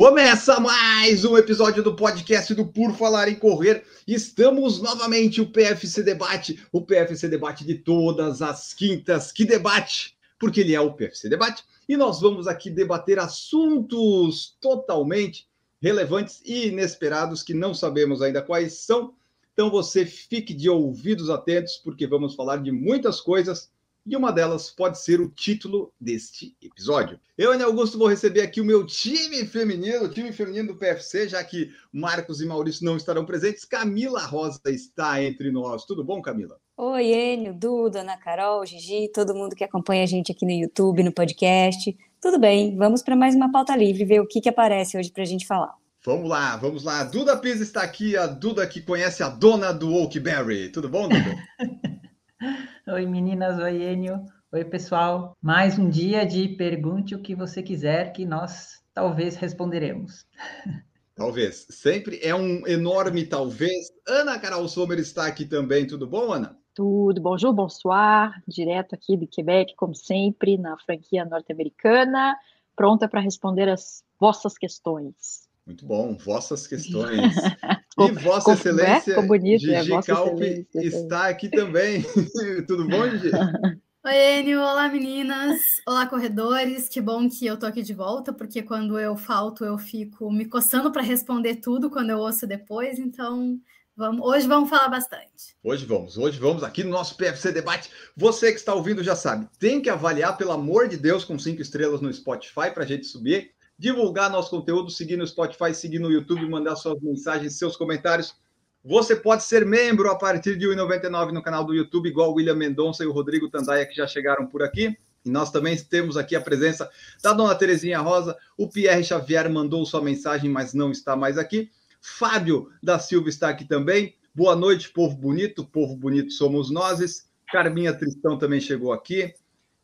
Começa mais um episódio do podcast do Por Falar em Correr. Estamos novamente o PFC Debate, o PFC Debate de todas as quintas. Que debate! Porque ele é o PFC Debate e nós vamos aqui debater assuntos totalmente relevantes e inesperados que não sabemos ainda quais são. Então você fique de ouvidos atentos porque vamos falar de muitas coisas e uma delas pode ser o título deste episódio. Eu, Ana Augusto, vou receber aqui o meu time feminino, o time feminino do PFC, já que Marcos e Maurício não estarão presentes. Camila Rosa está entre nós. Tudo bom, Camila? Oi, Enio, Duda, Ana Carol, Gigi, todo mundo que acompanha a gente aqui no YouTube, no podcast. Tudo bem, vamos para mais uma pauta livre, ver o que, que aparece hoje para a gente falar. Vamos lá, vamos lá. Duda Pisa está aqui, a Duda que conhece a dona do Oakberry. Tudo bom, Duda? Oi, meninas. Oi, Enio. Oi, pessoal. Mais um dia de pergunte o que você quiser que nós talvez responderemos. Talvez. Sempre é um enorme talvez. Ana Carol Sommer está aqui também. Tudo bom, Ana? Tudo, bonjour, bonsoir, direto aqui de Quebec, como sempre, na franquia norte-americana, pronta para responder as vossas questões. Muito bom, vossas questões. E Vossa com- Excelência, né? Ficou bonito, Gigi é, Vossa Calpe Excelência. está aqui também. Tudo bom, Gigi? Oi, Enio. Olá, meninas. Olá, corredores. Que bom que eu tô aqui de volta, porque quando eu falto, eu fico me coçando para responder tudo quando eu ouço depois. Então, vamos, hoje vamos falar bastante. Hoje vamos, hoje vamos aqui no nosso PFC Debate. Você que está ouvindo já sabe, tem que avaliar, pelo amor de Deus, com cinco estrelas no Spotify para a gente subir, divulgar nosso conteúdo, seguir no Spotify, seguir no YouTube, mandar suas mensagens, seus comentários. Você pode ser membro a partir de R$ 1,99 no canal do YouTube, igual o William Mendonça e o Rodrigo Tandaia, que já chegaram por aqui. E nós também temos aqui a presença da dona Terezinha Rosa. O Pierre Xavier mandou sua mensagem, mas não está mais aqui. Fábio da Silva está aqui também. Boa noite, povo bonito. Povo bonito somos nós. Carminha Tristão também chegou aqui.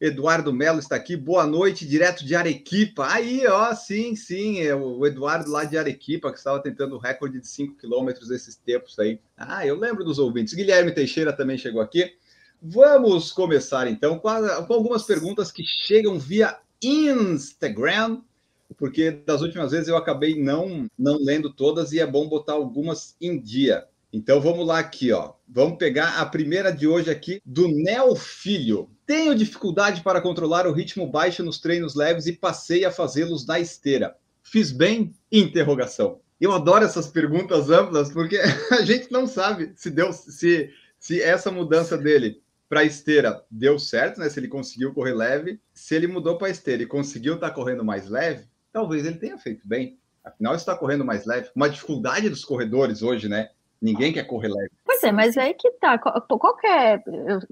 Eduardo Melo está aqui. Boa noite, direto de Arequipa. Aí, ó, sim, sim, é o Eduardo lá de Arequipa, que estava tentando o recorde de 5 quilômetros esses tempos aí. Ah, eu lembro dos ouvintes. Guilherme Teixeira também chegou aqui. Vamos começar então com, a- com algumas perguntas que chegam via Instagram, porque das últimas vezes eu acabei não, não lendo todas e é bom botar algumas em dia. Então vamos lá aqui, ó. Vamos pegar a primeira de hoje aqui do Nel Filho. Tenho dificuldade para controlar o ritmo baixo nos treinos leves e passei a fazê-los na esteira. Fiz bem? Interrogação. Eu adoro essas perguntas amplas porque a gente não sabe se deu se se essa mudança dele para esteira deu certo, né? Se ele conseguiu correr leve, se ele mudou para esteira e conseguiu estar correndo mais leve, talvez ele tenha feito bem. Afinal, está correndo mais leve. Uma dificuldade dos corredores hoje, né? Ninguém quer correr leve. Pois é, mas aí que tá. Qual, que é.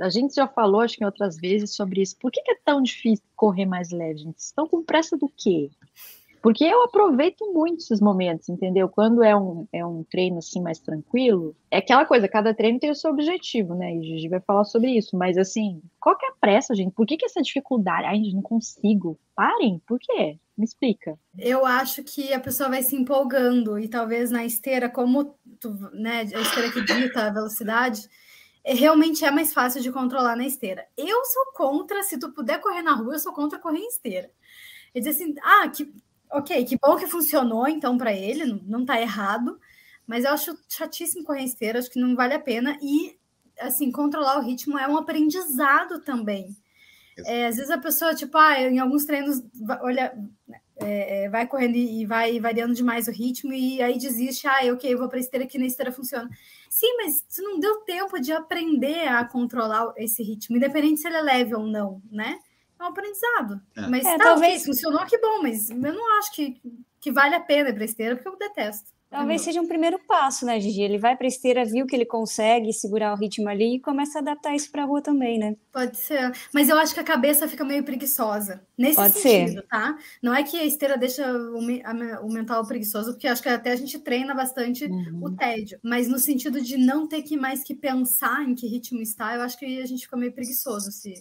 a gente já falou, acho que outras vezes, sobre isso. Por que, que é tão difícil correr mais leve, gente? Estão com pressa do quê? Porque eu aproveito muito esses momentos, entendeu? Quando é um, é um treino assim mais tranquilo, é aquela coisa, cada treino tem o seu objetivo, né? E o Gigi vai falar sobre isso. Mas assim, qual que é a pressa, gente? Por que, que essa dificuldade? Ai, gente, não consigo. Parem, por quê? Me explica. Eu acho que a pessoa vai se empolgando e talvez na esteira, como tu, né, a esteira que dita a velocidade, é, realmente é mais fácil de controlar na esteira. Eu sou contra, se tu puder correr na rua, eu sou contra correr em esteira. E dizer assim, ah, que, ok, que bom que funcionou então para ele, não, não tá errado, mas eu acho chatíssimo correr em esteira, acho que não vale a pena e assim, controlar o ritmo é um aprendizado também. É, às vezes a pessoa, tipo, ah, em alguns treinos, olha, é, é, vai correndo e vai variando demais o ritmo e aí desiste, ah, ok, eu vou para esteira que na esteira funciona. Sim, mas você não deu tempo de aprender a controlar esse ritmo, independente se ele é leve ou não, né? É um aprendizado. É. Mas É, tá, talvez- funcionou, que bom, mas eu não acho que, que vale a pena ir para esteira, porque eu detesto. Talvez seja um primeiro passo, né, Gigi? Ele vai para a esteira, viu que ele consegue segurar o ritmo ali e começa a adaptar isso para a rua também, né? Pode ser, mas eu acho que a cabeça fica meio preguiçosa. Nesse Pode sentido, tá? Não é que a esteira deixa o, mental preguiçoso, porque acho que até a gente treina bastante o tédio. Mas no sentido de não ter que mais que pensar em que ritmo está, eu acho que a gente fica meio preguiçoso se,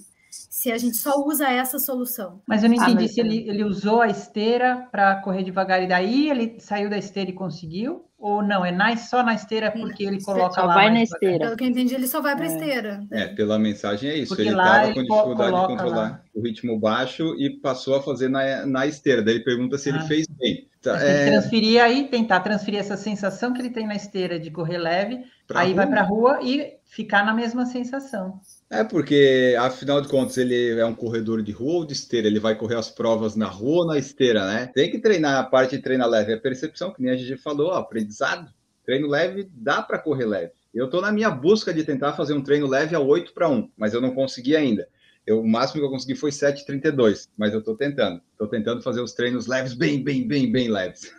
se a gente só usa essa solução. Mas eu não Ah, entendi mas- se ele, ele usou a esteira para correr devagar e daí ele saiu da esteira e conseguiu? Ou não? É na, só na esteira porque ele coloca Só lá vai na devagar? esteira. Pelo que eu entendi, ele só vai para É. esteira. É, pela mensagem é isso. Porque ele lá estava ele com co- dificuldade de coloca controlar lá. o ritmo baixo e passou a fazer na, na esteira. Daí ele pergunta se ele Ah. fez bem. Tá, é, transferir aí, tentar transferir essa sensação que ele tem na esteira de correr leve, pra aí vai rua? para a rua e ficar na mesma sensação. É porque, afinal de contas, ele é um corredor de rua ou de esteira? Ele vai correr as provas na rua ou na esteira, né? Tem que treinar a parte de treino leve, é percepção, que nem a gente falou, ó, aprendizado. Treino leve dá para correr leve. Eu estou na minha busca de tentar fazer um treino leve a 8 para 1, mas eu não consegui ainda. Eu, o máximo que eu consegui foi 7,32, mas eu estou tentando. Estou tentando fazer os treinos leves, bem, bem, bem, bem leves.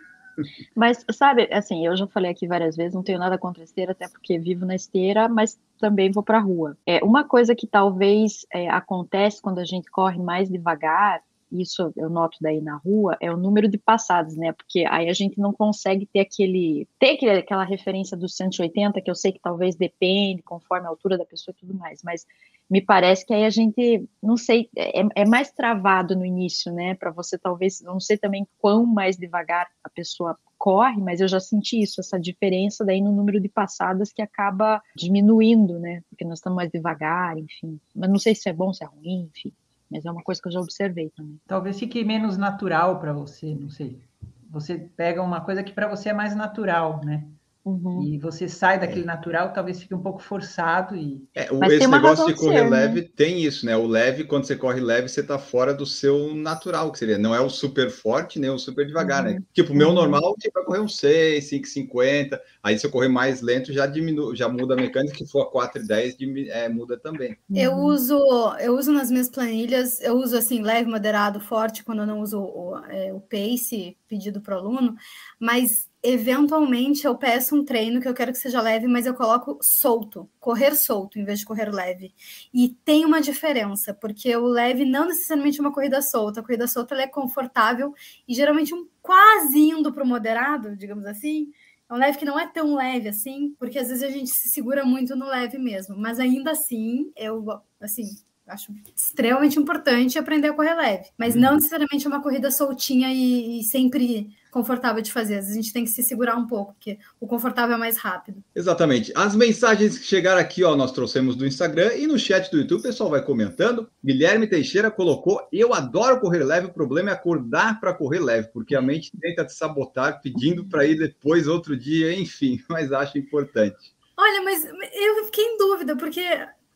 Mas, sabe, assim, eu já falei aqui várias vezes, não tenho nada contra esteira, até porque vivo na esteira, mas também vou para a rua. É, uma coisa que talvez é, acontece quando a gente corre mais devagar, isso eu noto daí na rua, é o número de passadas, né? Porque aí a gente não consegue ter aquele. ter aquela referência dos 180, que eu sei que talvez depende, conforme a altura da pessoa e tudo mais, mas me parece que aí a gente, não sei, é, é mais travado no início, né? Para você talvez, não sei também quão mais devagar a pessoa corre, mas eu já senti isso, essa diferença daí no número de passadas que acaba diminuindo, né? Porque nós estamos mais devagar, enfim. Mas não sei se é bom, se é ruim, enfim. Mas é uma coisa que eu já observei também. Talvez fique menos natural para você, não sei. Você pega uma coisa que para você é mais natural, né? Uhum. E você sai daquele natural, talvez fique um pouco forçado e É, o- Mas esse tem uma negócio razão de correr ser, né? leve tem isso, né? O leve, quando você corre leve, você tá fora do seu natural, que seria. Não é o super forte, nem o super devagar, né? Tipo, o meu Uhum. normal tipo, é correr um 6, 5,50. Aí, se eu correr mais lento, já diminui, já muda a mecânica. Se for 4,10, dimi- é, muda também. Eu Uhum. uso, eu uso nas minhas planilhas, eu uso assim, leve, moderado, forte, quando eu não uso o, é, o pace pedido para o aluno, mas eventualmente eu peço um treino que eu quero que seja leve, mas eu coloco solto, correr solto em vez de correr leve. E tem uma diferença, porque o leve não necessariamente é uma corrida solta, a corrida solta é confortável e geralmente um quase indo para o moderado, digamos assim. É um leve que não é tão leve assim, porque às vezes a gente se segura muito no leve mesmo, mas ainda assim, eu assim, acho extremamente importante aprender a correr leve, mas não necessariamente é uma corrida soltinha e, e sempre confortável de fazer. Às vezes a gente tem que se segurar um pouco, porque o confortável é mais rápido. Exatamente. As mensagens que chegaram aqui, ó, nós trouxemos do Instagram e no chat do YouTube, o pessoal vai comentando. Guilherme Teixeira colocou: Eu adoro correr leve, o problema é acordar para correr leve, porque a mente tenta te sabotar pedindo para ir depois outro dia, enfim, mas acho importante. Olha, mas eu fiquei em dúvida, porque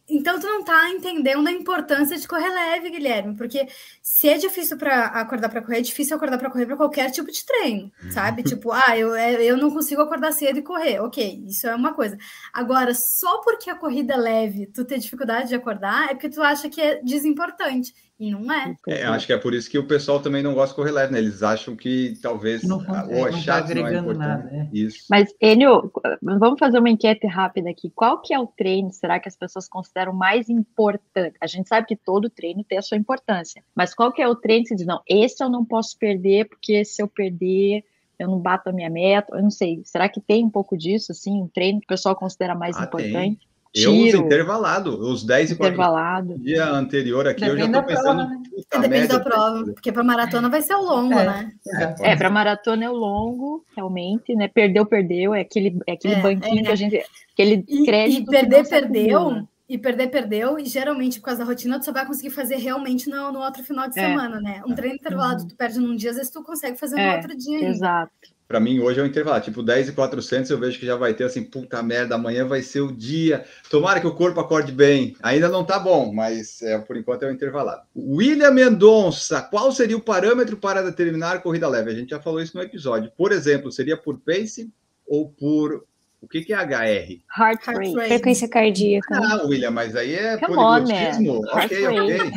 então tu não tá entendendo a importância de correr leve, Guilherme, porque se é difícil para acordar para correr, é difícil acordar para correr para qualquer tipo de treino, sabe? tipo, ah, eu, eu não consigo acordar cedo e correr. OK, isso é uma coisa. Agora, só porque a corrida é leve, tu ter dificuldade de acordar, é porque tu acha que é desimportante. E não é. É, acho que é por isso que o pessoal também não gosta de correr leve, né? Eles acham que talvez não fun- ah, é, ou não tá não é agregando importante. nada, é. Isso. Mas, Enio, vamos fazer uma enquete rápida aqui. Qual que é o treino, será que as pessoas consideram mais importante? A gente sabe que todo treino tem a sua importância, mas qual que é o treino que você diz, não, esse eu não posso perder, porque se eu perder, eu não bato a minha meta, eu não sei. Será que tem um pouco disso, assim, um treino que o pessoal considera mais Ah, tem. Eu uso intervalado, os 10 e 4 intervalado. dia anterior aqui, eu já Depende tô da pensando, prova, né? Depende da prova, porque para maratona vai ser ao longo, É. né? Exato. É, para maratona é o longo, realmente, né? Perdeu, perdeu, é aquele, é aquele É, banquinho é. que a gente. Aquele E, crédito. e que perder, perdeu. acumula. E perder, perdeu. E geralmente, por causa da rotina, tu só vai conseguir fazer realmente no, no outro final de É. semana, né? Um treino intervalado, tu perde num dia, às vezes tu consegue fazer no É, outro dia. ainda. Pra mim, hoje é um intervalo. Tipo, 10 e 400 eu vejo que já vai ter assim, puta merda, amanhã vai ser o dia. Tomara que o corpo acorde bem. Ainda não tá bom, mas é, por enquanto é um intervalado. William Mendonça, qual seria o parâmetro para determinar corrida leve? A gente já falou isso no episódio. Por exemplo, seria por pace ou por. O que, que é HR? Heart Heart rate. rate. Frequência cardíaca. Ah, William, mas aí é Come on, poliglotismo. man. Ok, ok.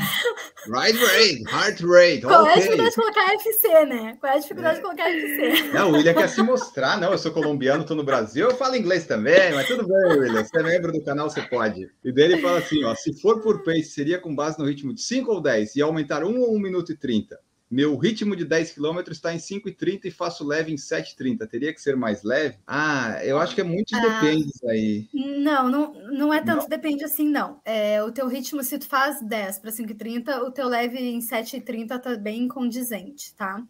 Right rate, heart rate, Qual é a dificuldade de colocar FC, né? Qual é a dificuldade de colocar FC? Não, o William quer se mostrar. Não, eu sou colombiano, tô no Brasil, eu falo inglês também, mas tudo bem, William. Você é membro do canal, você pode. E daí ele fala assim: ó, se for por pace, seria com base no ritmo de 5 ou 10 e aumentar 1 ou 1 minuto e 30. Meu ritmo de 10 km está em 5,30 e faço leve em 7,30. Teria que ser mais leve? Ah, eu acho que é muito Ah. depende disso aí. Não, não, não é tanto, depende assim, não. É, o teu ritmo, se tu faz 10 para 5,30, o teu leve em 7,30 tá bem condizente, tá?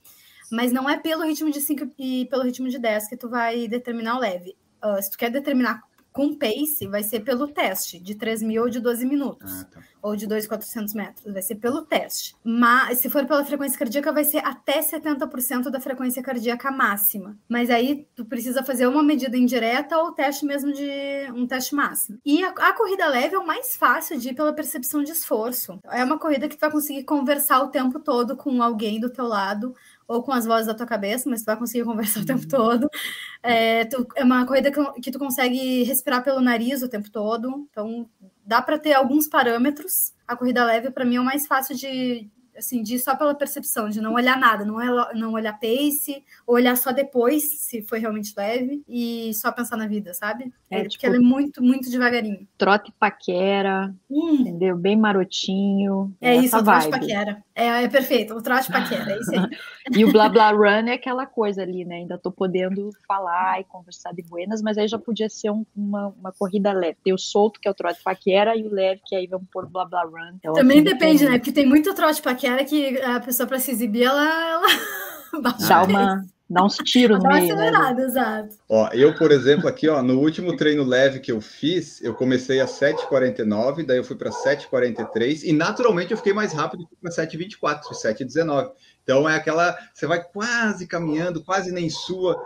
Mas não é pelo ritmo de 5 e pelo ritmo de 10 que tu vai determinar o leve. Ah, se tu quer determinar com pace, vai ser pelo teste, de 3 mil ou de 12 minutos. Ah, tá. ou de 2,400 metros, vai ser pelo teste. Mas se for pela frequência cardíaca, vai ser até 70% da frequência cardíaca máxima. Mas aí tu precisa fazer uma medida indireta ou teste mesmo de um teste máximo. E a, a corrida leve é o mais fácil de ir pela percepção de esforço. É uma corrida que tu vai conseguir conversar o tempo todo com alguém do teu lado ou com as vozes da tua cabeça, mas tu vai conseguir conversar o tempo todo. É, tu- é uma corrida que, que tu consegue respirar pelo nariz o tempo todo. Então, dá para ter alguns parâmetros. A corrida leve, para mim, é o mais fácil de, assim, de só pela percepção, de não olhar nada, não, é, não olhar pace, olhar só depois, se foi realmente leve, e só pensar na vida, sabe? É, É, porque tipo- ela é muito, muito devagarinho. Trote paquera, Hum, entendeu? Bem marotinho. é isso, essa o trote paquera. É, é perfeito, o trote paquera, é isso aí. E o blá blá run é aquela coisa ali, né? Ainda tô podendo falar e conversar de buenas, mas aí já podia ser um- uma, uma corrida leve. Tem o solto, que é o trote paquera, e o leve, que aí vamos pôr blá blá run. Então, Também depende, tem- né? Porque tem muito trote paquera que a pessoa, para se exibir, ela, ela Dá uma, dá uns tiros no Dá uma meio, né? acelerada, exato. Ó, eu, por exemplo, aqui, ó, no último treino leve que eu fiz, eu comecei a 7,49, daí eu fui para 7,43 e naturalmente eu fiquei mais rápido para 7,24, 7,19. Então é aquela, você vai quase caminhando, quase nem sua,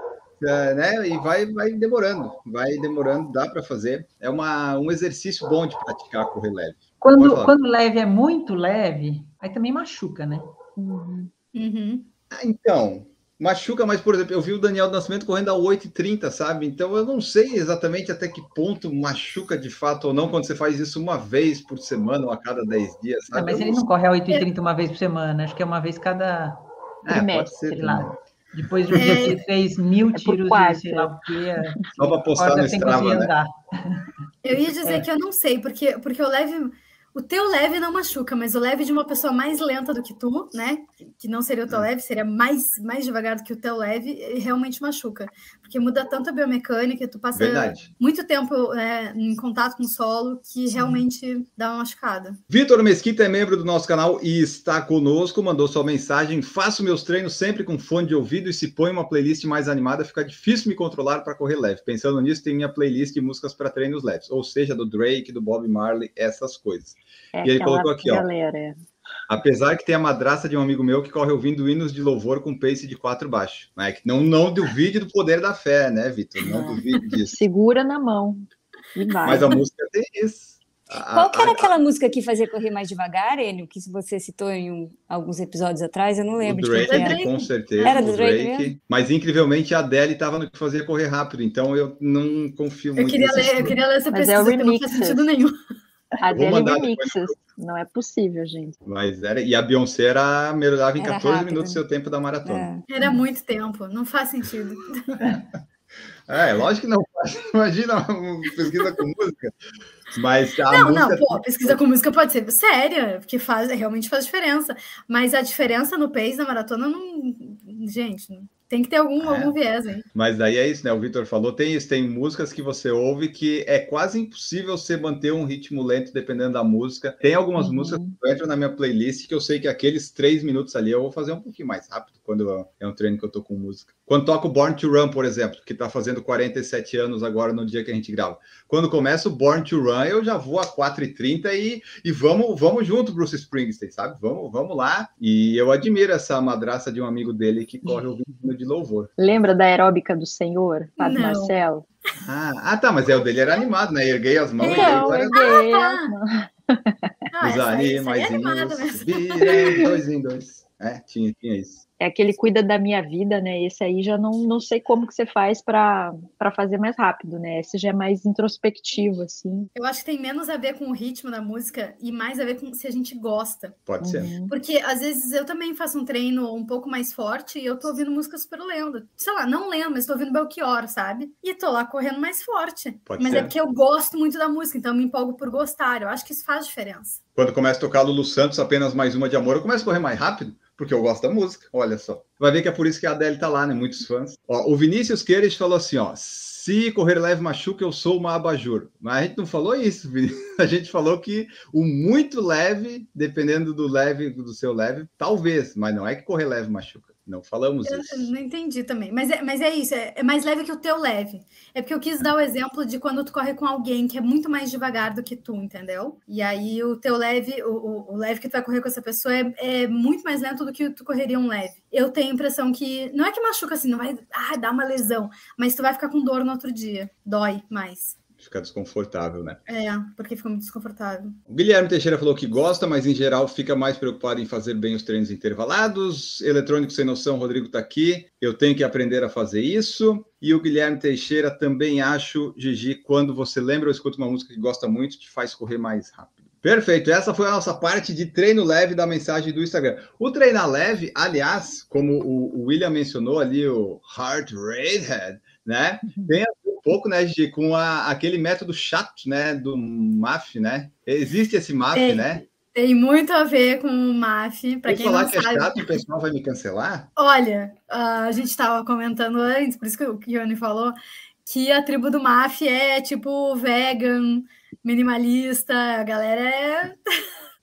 é, né? E vai, vai demorando, vai demorando, dá para fazer. É uma, um exercício bom de praticar correr leve. Quando, quando leve é muito leve, aí também machuca, né? Uhum. Uhum. Ah, então, machuca, mas, por exemplo, eu vi o Daniel do Nascimento correndo a 8h30, sabe? Então eu não sei exatamente até que ponto machuca de fato ou não quando você faz isso uma vez por semana ou a cada 10 dias, Ah, sabe? mas Eu ele não não corre a 8h30 uma vez por semana, acho que é uma vez cada. É, pode trimestre, ser sei lá. também. Depois de um dia que ele fez mil É tiros de sei lá o quê. Só para postar no Strava, né? andar. Eu ia dizer É. que eu não sei, porque, porque o leve. O teu leve não machuca, mas o leve de uma pessoa mais lenta do que tu, né? Que não seria o Hum. teu leve, seria mais, mais devagar do que o teu leve, e realmente machuca. Porque muda tanto a biomecânica, tu passa Verdade. muito tempo né, em contato com o solo, que realmente dá uma machucada. Vitor Mesquita é membro do nosso canal e está conosco, mandou sua mensagem. Faço meus treinos sempre com fone de ouvido e se põe uma playlist mais animada, fica difícil me controlar para correr leve. Pensando nisso, tem minha playlist de músicas para treinos leves, ou seja, do Drake, do Bob Marley, essas coisas. É E ele colocou aqui, ó. galera. é. Apesar que tem a madraça de um amigo meu que corre ouvindo hinos de louvor com pace de quatro baixo. Né? Que não, não duvide do poder da fé, né, Vitor? Não duvide disso. Segura na mão e vai. Mas a música tem isso. A- Qual que era a- aquela música que fazia correr mais devagar, Enio, que você citou em um- alguns episódios atrás? Eu não O lembro de que Drake, era. com certeza. Era o do Drake mesmo? Mas incrivelmente a Adele estava no que fazia correr rápido, então eu não confio Eu muito queria, nesse ler, eu queria ler essa Mas é pesquisa, o porque não faz sentido nenhum. Depois Remixes. Não é possível, gente. Mas era, e a Beyoncé era melhorava em Era 14 rápido, minutos né? seu tempo da maratona. É. Era muito tempo, não faz sentido. É, lógico que não faz. Imagina uma pesquisa com música. Mas a Não, música não, pô, pesquisa com música pode ser séria, porque faz, realmente faz diferença. Mas a diferença no pace da maratona não. Gente, tem que ter algum, É. algum viés aí. Mas daí é isso, né? O Vitor falou, tem isso, tem músicas que você ouve que é quase impossível você manter um ritmo lento dependendo da música. Tem algumas Uhum. músicas que entram na minha playlist que eu sei que aqueles três minutos ali eu vou fazer um pouquinho mais rápido quando é um treino que eu tô com música. Quando toco Born to Run, por exemplo, que tá fazendo 47 anos agora no dia que a gente grava. Quando começa o Born to Run, eu já vou a 4h30 e, e vamos, vamos junto, Bruce Springsteen, sabe? Vamos, vamos lá. E eu admiro essa madraça de um amigo dele que corre ouvindo hino de louvor. Lembra da aeróbica do Senhor, Padre Não. Marcelo? Ah, ah, tá, mas é o dele era animado, né? Erguei as mãos Então, e aí, gay. Ah, os essa aí é animada animaizinhos mesmo. viram dois em dois. É, tinha, tinha isso. É aquele cuida da minha vida, né? Esse aí já não, não sei como que você faz para fazer mais rápido, né? Esse já é mais introspectivo, assim. Eu acho que tem menos a ver com o ritmo da música e mais a ver com se a gente gosta. Pode ser. Uhum. Porque às vezes eu também faço um treino um pouco mais forte e eu tô ouvindo música super lenda. Sei lá, não lembro, mas tô ouvindo Belchior, sabe? E tô lá correndo mais forte. Pode mas ser. é porque eu gosto muito da música, então eu me empolgo por gostar. Eu acho que isso faz diferença. Quando começa a tocar Lulu Santos, apenas mais uma de amor, eu começo a correr mais rápido. Porque eu gosto da música, olha só. Vai ver que é por isso que a Adele tá lá, né? Muitos fãs. Ó, o Vinícius Queires falou assim, ó. Se correr leve machuca, eu sou uma abajur. Mas a gente não falou isso, Vinícius. A gente falou que o muito leve, dependendo do leve, do seu leve, talvez, mas não é que correr leve machuca. Não falamos Eu isso. não entendi também. Mas é, mas é isso, é, é mais leve que o teu leve. É porque eu quis dar o exemplo de quando tu corre com alguém que é muito mais devagar do que tu, entendeu? E aí o teu leve, o, o- o leve que tu vai correr com essa pessoa é, é muito mais lento do que tu correria um leve. Eu tenho a impressão que. Não é que machuca assim, não vai ah, dar uma lesão, mas tu vai ficar com dor no outro dia. Dói mais. Fica desconfortável, né? É, porque fica muito desconfortável. O Guilherme Teixeira falou que gosta, mas em geral fica mais preocupado em fazer bem os treinos intervalados. Eletrônico sem noção, Rodrigo está aqui. Eu tenho que aprender a fazer isso. E o Guilherme Teixeira também acho, Gigi, quando você lembra ou escuta uma música que gosta muito, te faz correr mais rápido. Perfeito, essa foi a nossa parte de treino leve da mensagem do Instagram. O treinar leve, aliás, como o, William mencionou ali, o Heart Rate, né? Tem a pouco, né, Gigi, com a- aquele método chato, né, do MAF, né? Existe esse MAF, Tem. né? Tem muito a ver com o MAF, para quem falar não que é sabe. chato, o pessoal vai me cancelar? Olha, a gente estava comentando antes, por isso que o Kione falou, que a tribo do MAF é tipo vegan, minimalista, a galera é.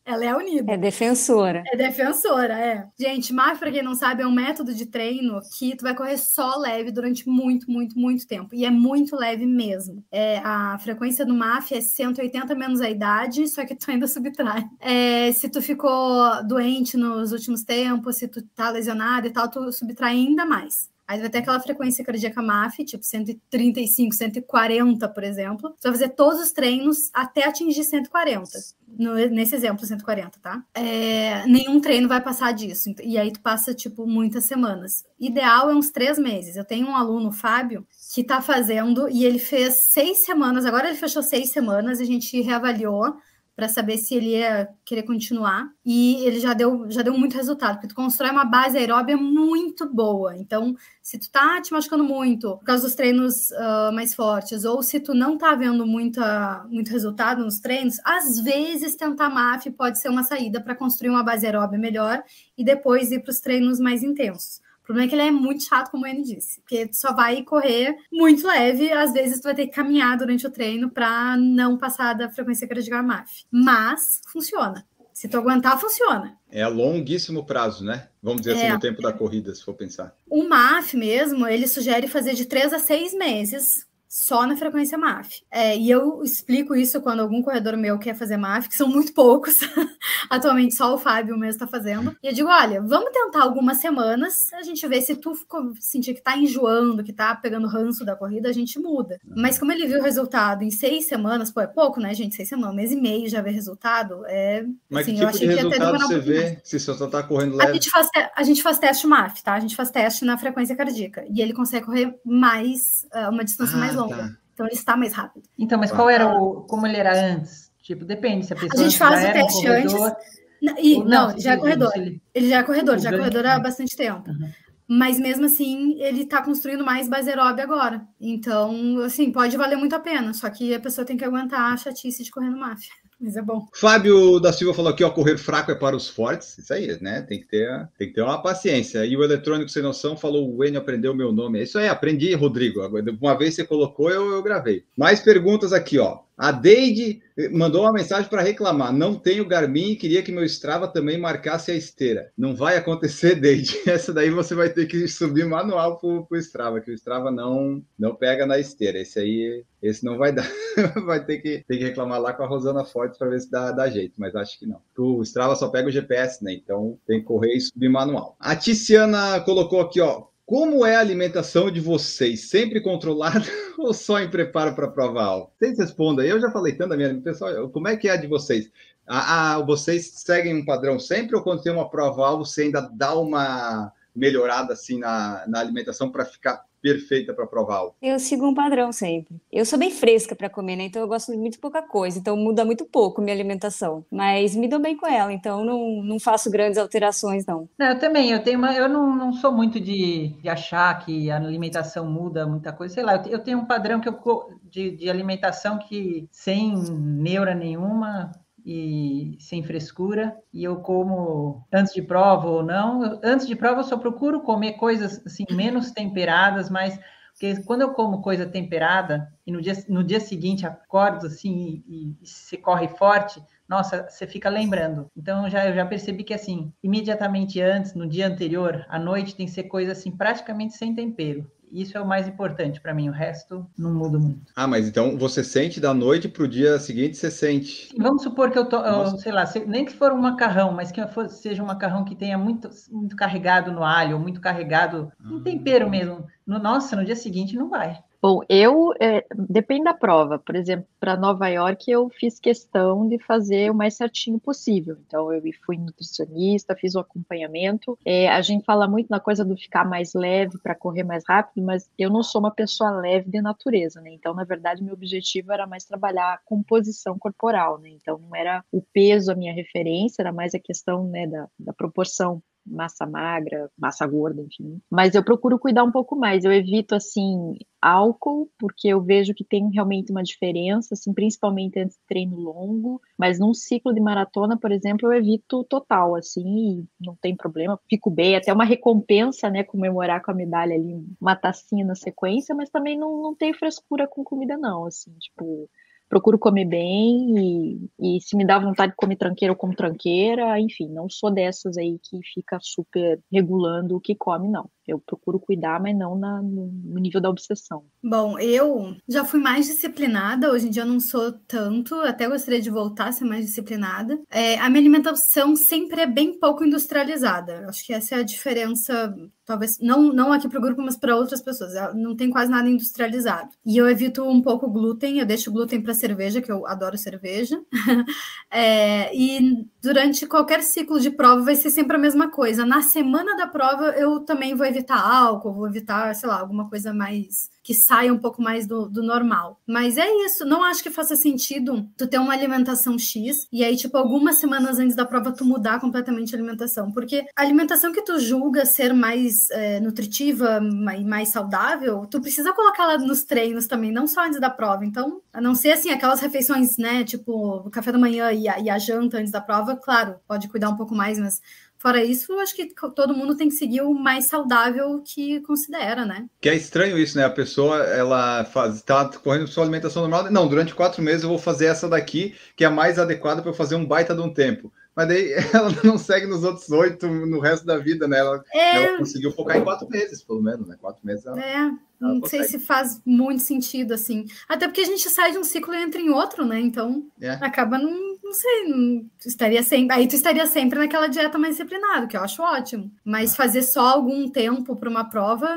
Ela é unida. É defensora. É defensora, é. Gente, MAF, para quem não sabe, é um método de treino que tu vai correr só leve durante muito, muito, muito tempo. E é muito leve mesmo. É, a frequência do MAF é 180 menos a idade, só que tu ainda subtrai. É, se tu ficou doente nos últimos tempos, se tu tá lesionado e tal, tu subtrai ainda mais. Aí vai ter aquela frequência cardíaca MAF, tipo 135, 140, por exemplo. Tu vai fazer todos os treinos até atingir 140. No- nesse exemplo, 140, tá? É, nenhum treino vai passar disso. E aí tu passa, tipo, muitas semanas. Ideal é uns três meses. Eu tenho um aluno, Fábio, que tá fazendo, e ele fez seis semanas, agora ele fechou seis semanas, a gente reavaliou para saber se ele ia querer continuar. E ele já deu, já deu muito resultado, porque tu constrói uma base aeróbia muito boa. Então, se tu tá te machucando muito por causa dos treinos ah, mais fortes, ou se tu não tá vendo muita, muito resultado nos treinos, às vezes tentar MAF pode ser uma saída para construir uma base aeróbia melhor e depois ir para os treinos mais intensos. O problema é que ele é muito chato, como o Anne disse, porque tu só vai correr muito leve, às vezes tu vai ter que caminhar durante o treino para não passar da frequência cardíaca MAF. Mas funciona. Se tu aguentar, funciona. É a longuíssimo prazo, né? Vamos dizer assim, É. no tempo da corrida, se for pensar. O MAF mesmo, ele sugere fazer de três a seis meses só na frequência MAF. É, e eu explico isso quando algum corredor meu quer fazer MAF, que são muito poucos. Atualmente só o Fábio mesmo está fazendo. E eu digo, olha, vamos tentar algumas semanas, a gente vê se tu ficou, sentir que tá enjoando, que tá pegando ranço da corrida, a gente muda. Mas como ele viu o resultado em seis semanas, pô, é pouco, né, gente? Seis semanas, um mês e meio já ver resultado. É, Mas assim, que eu tipo de achei que ia até resultado um você vê se você só tá correndo A leve? gente, faz a gente faz teste MAF, tá? A gente faz teste na frequência cardíaca. E ele consegue correr mais, ah, uma distância Ah, mais longa. Tá. Então ele está mais rápido. Então, mas qual era o. Como ele era antes? Tipo, depende se a pessoa gente faz já o um teste corredor, N- E, não, se já é corredor. ele- Ele já é corredor, já é corredor há bastante tempo. Uhum. Mas mesmo assim, ele tá construindo mais base agora. Então, assim, pode valer muito a pena. Só que a pessoa tem que aguentar a chatice de correr no MAF. Mas é bom. Fábio da Silva falou aqui, ó, correr fraco é para os fortes. Isso aí, né? Tem que ter, tem que ter uma paciência. E o eletrônico sem noção falou, o Enio aprendeu meu nome. É isso aí, aprendi, Rodrigo. Uma vez você colocou, eu, eu gravei. Mais perguntas aqui, ó. A Deide mandou uma mensagem para reclamar. Não tenho Garmin e queria que meu Strava também marcasse a esteira. Não vai acontecer, Deide. Essa daí você vai ter que subir manual pro, pro Strava, que o Strava não, não pega na esteira. Esse aí, esse não vai dar. vai ter que, ter que reclamar lá com a Rosana Fortes para ver se dá, dá jeito, mas acho que não. O Strava só pega o GPS, né? Então tem que correr e subir manual. A Tiziana colocou aqui, ó. Como é a alimentação de vocês? Sempre controlada ou só em preparo para prova alta? Vocês respondam aí. Eu já falei tanto da minha pessoal. Como é que é a de vocês? Ah, vocês seguem um padrão sempre ou quando tem uma prova alvo você ainda dá uma melhorada assim na, na alimentação para ficar perfeita para prova alvo? Eu sigo um padrão sempre. Eu sou bem fresca para comer, né? Então eu gosto de muito pouca coisa. Então muda muito pouco minha alimentação. Mas me dou bem com ela, então não, não faço grandes alterações, não. Não, eu também, eu tenho uma, eu não, não sou muito de, de achar que a alimentação muda muita coisa, sei lá, eu, te- eu tenho um padrão que eu de, de alimentação que sem neura nenhuma e sem frescura, e eu como antes de prova ou não. Antes de prova eu só procuro comer coisas assim menos temperadas, mas porque quando eu como coisa temperada e no dia, no dia seguinte acordo assim e, e se corre forte, nossa, você fica lembrando. Então já eu já percebi que assim, imediatamente antes, no dia anterior, à noite tem que ser coisa assim praticamente sem tempero. Isso é o mais importante para mim, o resto não muda muito. Ah, mas então você sente da noite para o dia seguinte, você sente. Vamos supor que eu tô, eu, sei lá, nem que for um macarrão, mas que for, seja um macarrão que tenha muito, muito carregado no alho, muito carregado em ah. tempero mesmo. No, nossa, no dia seguinte não vai. Bom, eu é, depende da prova. Por exemplo, para Nova York eu fiz questão de fazer o mais certinho possível. Então eu fui nutricionista, fiz o acompanhamento. É, a gente fala muito na coisa do ficar mais leve para correr mais rápido, mas eu não sou uma pessoa leve de natureza, né? Então na verdade meu objetivo era mais trabalhar a composição corporal, né? Então não era o peso a minha referência, era mais a questão né, da, da proporção massa magra, massa gorda, enfim. Mas eu procuro cuidar um pouco mais. Eu evito assim álcool, porque eu vejo que tem realmente uma diferença, assim, principalmente antes de treino longo, mas num ciclo de maratona, por exemplo, eu evito total, assim, não tem problema, fico bem, até uma recompensa, né, comemorar com a medalha ali, uma tacinha na sequência, mas também não, não tenho frescura com comida não, assim, tipo, procuro comer bem e, e, se me dá vontade de comer tranqueira, eu como tranqueira, enfim, não sou dessas aí que fica super regulando o que come, não. Eu procuro cuidar, mas não na, no nível da obsessão. Bom, eu já fui mais disciplinada, hoje em dia eu não sou tanto, até gostaria de voltar a ser mais disciplinada. É, a minha alimentação sempre é bem pouco industrializada. Acho que essa é a diferença, talvez, não, não aqui para o grupo, mas para outras pessoas. Não tem quase nada industrializado. E eu evito um pouco glúten, eu deixo o glúten para cerveja, que eu adoro cerveja. é, e durante qualquer ciclo de prova vai ser sempre a mesma coisa. Na semana da prova eu também vou evitar álcool, vou evitar, sei lá, alguma coisa mais que saia um pouco mais do, do, normal. Mas é isso, não acho que faça sentido tu ter uma alimentação X e aí, tipo, algumas semanas antes da prova tu mudar completamente a alimentação. Porque a alimentação que tu julga ser mais é, nutritiva e mais saudável, tu precisa colocar ela nos treinos também, não só antes da prova. Então, a não ser assim, aquelas refeições, né, tipo, o café da manhã e a, e a janta antes da prova, claro, pode cuidar um pouco mais, mas Fora isso, acho que todo mundo tem que seguir o mais saudável que considera, né? Que é estranho isso, né? A pessoa, ela faz, tá correndo sua alimentação normal. Não, durante quatro meses eu vou fazer essa daqui, que é a mais adequada para eu fazer um baita de um tempo. Mas daí ela não segue nos outros oito no resto da vida, né? Ela, é... ela conseguiu focar em quatro meses, pelo menos, né? Quatro meses ela, É, não sei se faz muito sentido, assim. Até porque a gente sai de um ciclo e entra em outro, né? Então, é. acaba não não sei, estaria sempre. Aí tu estaria sempre naquela dieta mais disciplinada, que eu acho ótimo. Mas fazer só algum tempo para uma prova,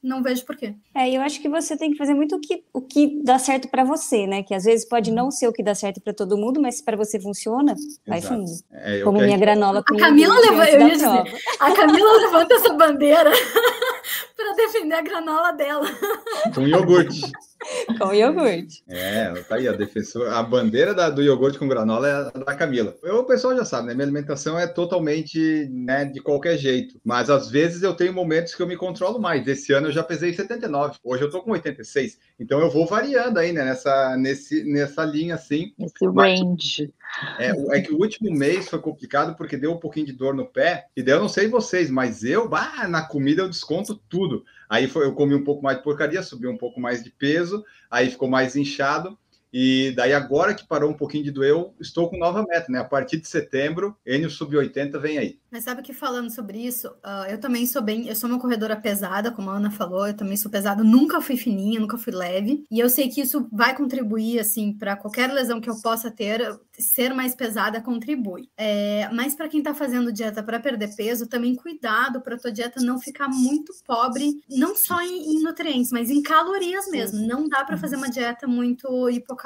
não vejo por quê. É, eu acho que você tem que fazer muito o que, o que dá certo para você, né? Que às vezes pode não ser o que dá certo para todo mundo, mas para você funciona, vai fundo. É, Como minha granola com a Camila leva, eu ia dizer, A Camila levanta essa bandeira para defender a granola dela. Com iogurte. com iogurte. É, tá aí, a defensora, a bandeira da, do iogurte com granola é a da Camila. Eu, o pessoal já sabe, né? Minha alimentação é totalmente né, de qualquer jeito. Mas às vezes eu tenho momentos que eu me controlo mais. Esse ano eu já pesei 79, hoje eu tô com 86. Então eu vou variando aí, né? Nessa, nesse, nessa linha assim. Esse range. É, é, que o último mês foi complicado porque deu um pouquinho de dor no pé. E daí eu não sei vocês, mas eu, bah, na comida eu desconto tudo. Aí foi, eu comi um pouco mais de porcaria, subi um pouco mais de peso, aí ficou mais inchado. E daí, agora que parou um pouquinho de doer, eu estou com nova meta, né? A partir de setembro, Enio Sub-80 vem aí. Mas sabe que falando sobre isso, uh, eu também sou bem, eu sou uma corredora pesada, como a Ana falou, eu também sou pesada, nunca fui fininha, nunca fui leve, e eu sei que isso vai contribuir, assim, para qualquer lesão que eu possa ter, ser mais pesada contribui. É, mas para quem está fazendo dieta para perder peso, também cuidado para tua dieta não ficar muito pobre, não só em, em nutrientes, mas em calorias mesmo. Não dá para fazer uma dieta muito hipocalórica,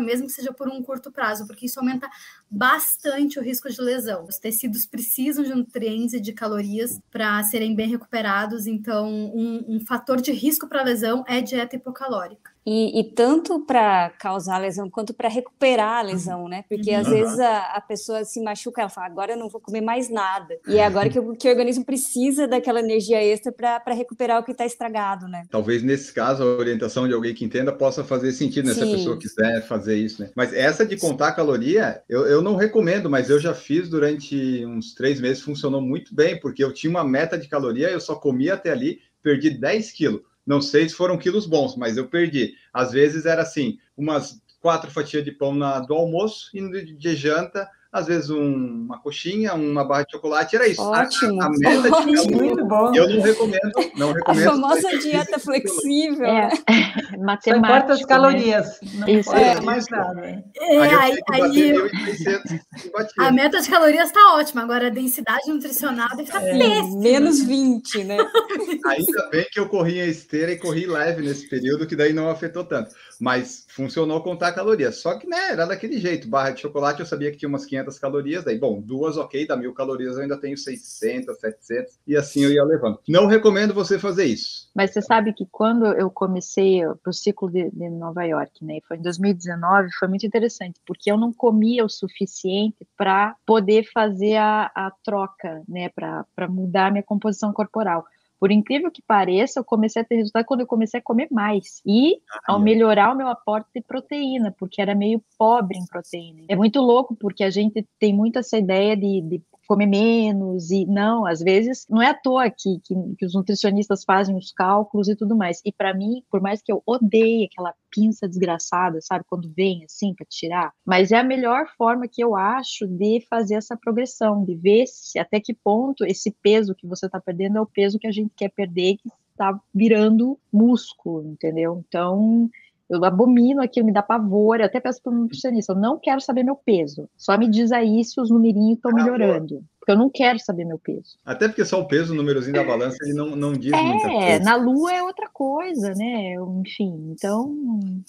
mesmo que seja por um curto prazo, porque isso aumenta bastante o risco de lesão. Os tecidos precisam de nutrientes e de calorias para serem bem recuperados, então um, um fator de risco para lesão é dieta hipocalórica. E, e tanto para causar lesão quanto para recuperar a lesão, né? Porque às Uhum. vezes a, a pessoa se machuca, ela fala, agora eu não vou comer mais nada. E é agora que, o- que o organismo precisa daquela energia extra para recuperar o que está estragado, né? Talvez nesse caso a orientação de alguém que entenda possa fazer sentido, né? Se a Sim. pessoa quiser fazer isso, né? Mas essa de contar a caloria, eu, eu não recomendo, mas eu já fiz durante uns três meses, funcionou muito bem, porque eu tinha uma meta de caloria, eu só comia até ali, perdi 10 quilos. Não sei se foram quilos bons, mas eu perdi. Às vezes era assim, umas quatro fatias de pão na, do almoço e de, janta, às vezes um- uma coxinha, uma barra de chocolate, era isso. A- Ótimo. A, a meta de Ótimo. caloria, Muito bom. eu não recomendo, não A recomendo. famosa dieta flexível. É, né? Matemática. importa as né? calorias. Não Isso, importa é. mais nada. né? É, Aí aí, aí 1.600 batia. a meta de calorias tá ótima, agora a densidade nutricional deve estar É. péssima. Menos 20, né? Ainda bem que eu corri a esteira e corri leve nesse período, que daí não afetou tanto. Mas funcionou contar calorias. Só que, né, era daquele jeito. Barra de chocolate eu sabia que tinha umas 500 calorias. Daí, bom, duas, ok, dá mil calorias, eu ainda tenho 600, 700. E assim eu ia levando. Não recomendo você fazer isso. Mas você sabe que quando eu comecei o ciclo de, de Nova York, né, foi em 2019, foi muito interessante, porque eu não comia o suficiente para poder fazer a, a troca, né, para mudar a minha composição corporal. Por incrível que pareça, eu comecei a ter resultado quando eu comecei a comer mais. E ao melhorar o meu aporte de proteína, porque era meio pobre em proteína. É muito louco, porque a gente tem muito essa ideia de, de comer menos e não, às vezes não é à toa que, que, que os nutricionistas fazem os cálculos e tudo mais. E para mim, por mais que eu odeie aquela pinça desgraçada, sabe, quando vem assim para tirar, mas é a melhor forma que eu acho de fazer essa progressão, de ver se até que ponto esse peso que você está perdendo é o peso que a gente quer perder, que está virando músculo, entendeu? Então eu abomino aquilo, me dá pavor. Eu até peço para o nutricionista: eu não quero saber meu peso. Só me diz aí se os numerinhos estão melhorando. Porque eu não quero saber meu peso. Até porque só o peso, o númerozinho da balança, ele não, não diz muita É, coisa. na lua é outra coisa, né? Enfim, então,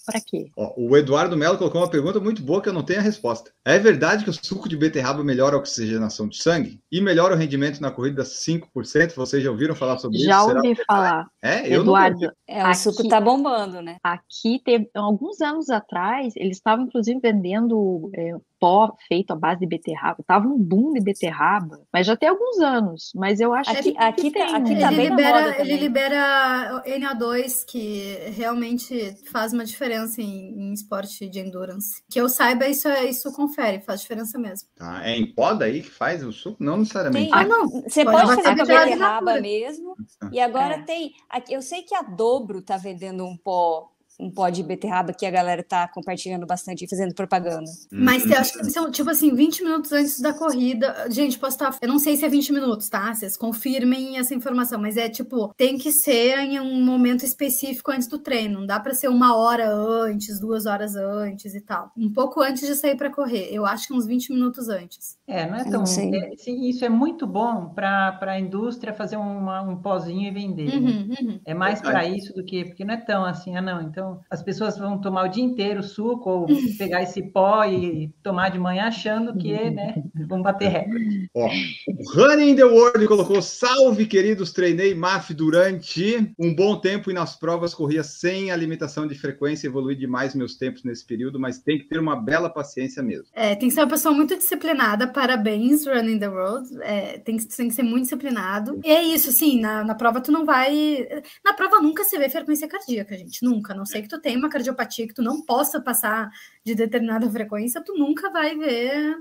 para quê? Ó, o Eduardo Melo colocou uma pergunta muito boa que eu não tenho a resposta. É verdade que o suco de beterraba melhora a oxigenação de sangue e melhora o rendimento na corrida 5%? Vocês já ouviram falar sobre Já isso? Será ouvi verdade? falar. É, eu. Eduardo, É, o Aqui- suco tá bombando, né? aqui teve, alguns anos atrás, eles estavam inclusive vendendo é, pó feito à base de beterraba. Tava um boom de beterraba, mas já tem alguns anos. Mas eu acho Aqui, que, aqui, que tá, tem, aqui né? tá Ele bem na libera, moda ele libera NA2, que realmente faz uma diferença em, em esporte de endurance. Que eu saiba, isso, é- isso confere, faz diferença mesmo. Tá, é em pó daí que faz o suco? Não necessariamente. Tem- Ah, não. Você Pode pode fazer com a beterraba mesmo. E agora É. tem. aqui- Eu sei que a Dobro tá vendendo um pó, um pó de beterraba que a galera tá compartilhando bastante e fazendo propaganda. Mas eu acho que são, tipo assim, 20 minutos antes da corrida. Gente, posso estar. Eu não sei se é 20 minutos, tá? Vocês confirmem essa informação. Mas é tipo, tem que ser em um momento específico antes do treino. Não dá pra ser uma hora antes, duas horas antes e tal. Um pouco antes de sair pra correr. Eu acho que uns 20 minutos antes. É, não é tão. sei. é, sim, isso é muito bom para a indústria fazer uma- um pozinho e vender. né? Uhum, uhum. É mais para isso do que. Porque não é tão assim, ah, não. Então, as pessoas vão tomar o dia inteiro suco ou pegar esse pó e tomar de manhã achando que, né, vão bater recorde. Ó, o Running the World colocou: Salve, queridos, treinei MAF durante um bom tempo e nas provas corria sem a limitação de frequência, evolui demais meus tempos nesse período, mas tem que ter uma bela paciência mesmo. É, tem que ser uma pessoa muito disciplinada. Parabéns, Running the World. É, tem, que, tem que ser muito disciplinado. E é isso, sim, na, na prova tu não vai. Na prova nunca se vê frequência cardíaca, gente. Nunca. Não sei que tu tenha uma cardiopatia que tu não possa passar de determinada frequência, tu nunca vai ver,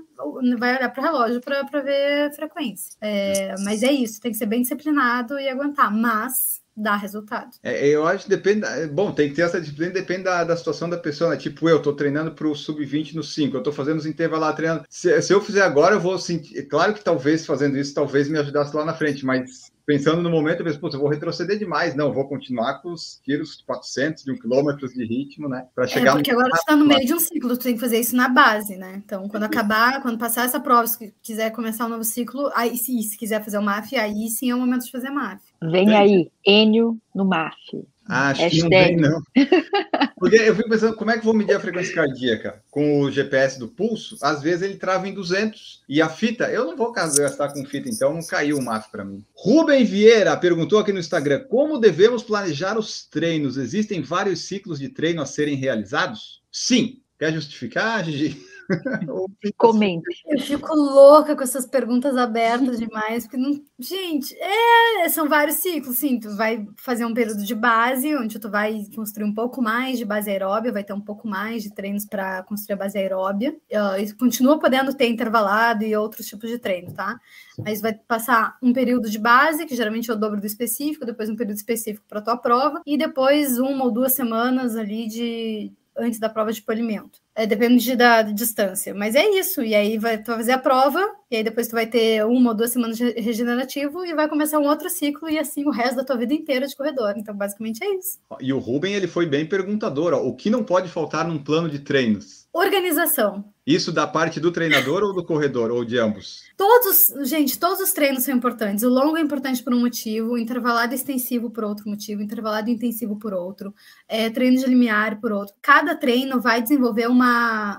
vai olhar para o relógio para ver frequência. É, mas é isso, tem que ser bem disciplinado e aguentar. Mas dá resultado. É, eu acho que depende. da- Bom, tem que ter essa disciplina, depende da, da situação da pessoa, né? Tipo, eu tô treinando pro sub-20 no 5, eu tô fazendo os intervalos lá treinando. Se, se eu fizer agora, eu vou sentir. é Claro que talvez fazendo isso, talvez me ajudasse lá na frente, mas pensando no momento, eu penso, putz, eu vou retroceder demais. Não, vou continuar com os tiros 400 de um quilômetro de ritmo, né? Para É, chegar porque agora tu tá no meio de um ciclo, tu tem que fazer isso na base, né? Então, quando acabar, quando passar essa prova, se quiser começar um novo ciclo, aí se, se quiser fazer o MAF, aí sim é o momento de fazer MAF. Vem aí, Enio no MAF. Acho que não tem, não. Porque eu fico pensando, como é que vou medir a frequência cardíaca? Com o GPS do pulso, às vezes ele trava em 200. E a fita, eu não vou gastar com fita, então não caiu o MAF para mim. Rubem Vieira perguntou aqui no Instagram, como devemos planejar os treinos? Existem vários ciclos de treino a serem realizados? Sim. Quer justificar, Gigi? Comente. Eu fico louca com essas perguntas abertas demais, porque não. Gente, é, são vários ciclos, sim. Tu vai fazer um período de base, onde tu vai construir um pouco mais de base aeróbia, vai ter um pouco mais de treinos para construir a base aeróbia. Uh, e continua podendo ter intervalado e outros tipos de treino, tá? Mas vai passar um período de base, que geralmente é o dobro do específico, depois um período específico para tua prova, e depois uma ou duas semanas ali de antes da prova de polimento. É, depende da distância, mas é isso. E aí vai, tu vai fazer a prova, e aí depois tu vai ter uma ou duas semanas de regenerativo e vai começar um outro ciclo, e assim o resto da tua vida inteira de corredor. Então, basicamente é isso. E o Ruben, ele foi bem perguntador. Ó, o que não pode faltar num plano de treinos? Organização. Isso da parte do treinador ou do corredor, ou de ambos? Todos, gente, todos os treinos são importantes. O longo é importante por um motivo, o intervalado extensivo por outro motivo, o intervalado intensivo por outro, é, treino de limiar por outro. Cada treino vai desenvolver uma,